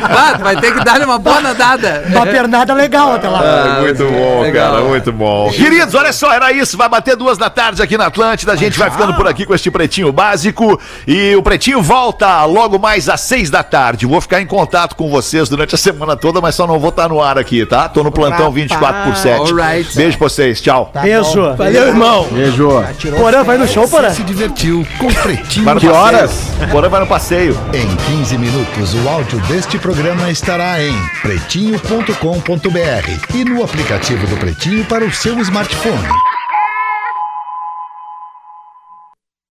[SPEAKER 5] Ah, tu vai ter que dar uma boa nadada.
[SPEAKER 7] uma pernada legal até lá.
[SPEAKER 4] Ah, muito bom,
[SPEAKER 5] legal.
[SPEAKER 4] cara, muito bom. Queridos, olha só, era isso. Vai bater duas da tarde aqui na Atlântida. A gente vai ficando por aqui com este Pretinho Básico. E o Pretinho volta logo mais às seis da tarde. Vou ficar em contato com vocês durante a semana toda, mas só não vou estar no ar aqui, tá? Tô no plantão 24 por 7.
[SPEAKER 5] Alright.
[SPEAKER 4] Beijo pra vocês, tchau.
[SPEAKER 7] Beijo.
[SPEAKER 11] Valeu, irmão.
[SPEAKER 6] Beijo.
[SPEAKER 7] Porã, vai no show, Porã?
[SPEAKER 2] Se divertiu com Pretinho
[SPEAKER 4] no
[SPEAKER 6] Que horas?
[SPEAKER 4] Porã vai no passeio.
[SPEAKER 2] Em 15 minutos, o áudio deste programa estará em pretinho.com.br e no aplicativo do Pretinho para o seu smartphone.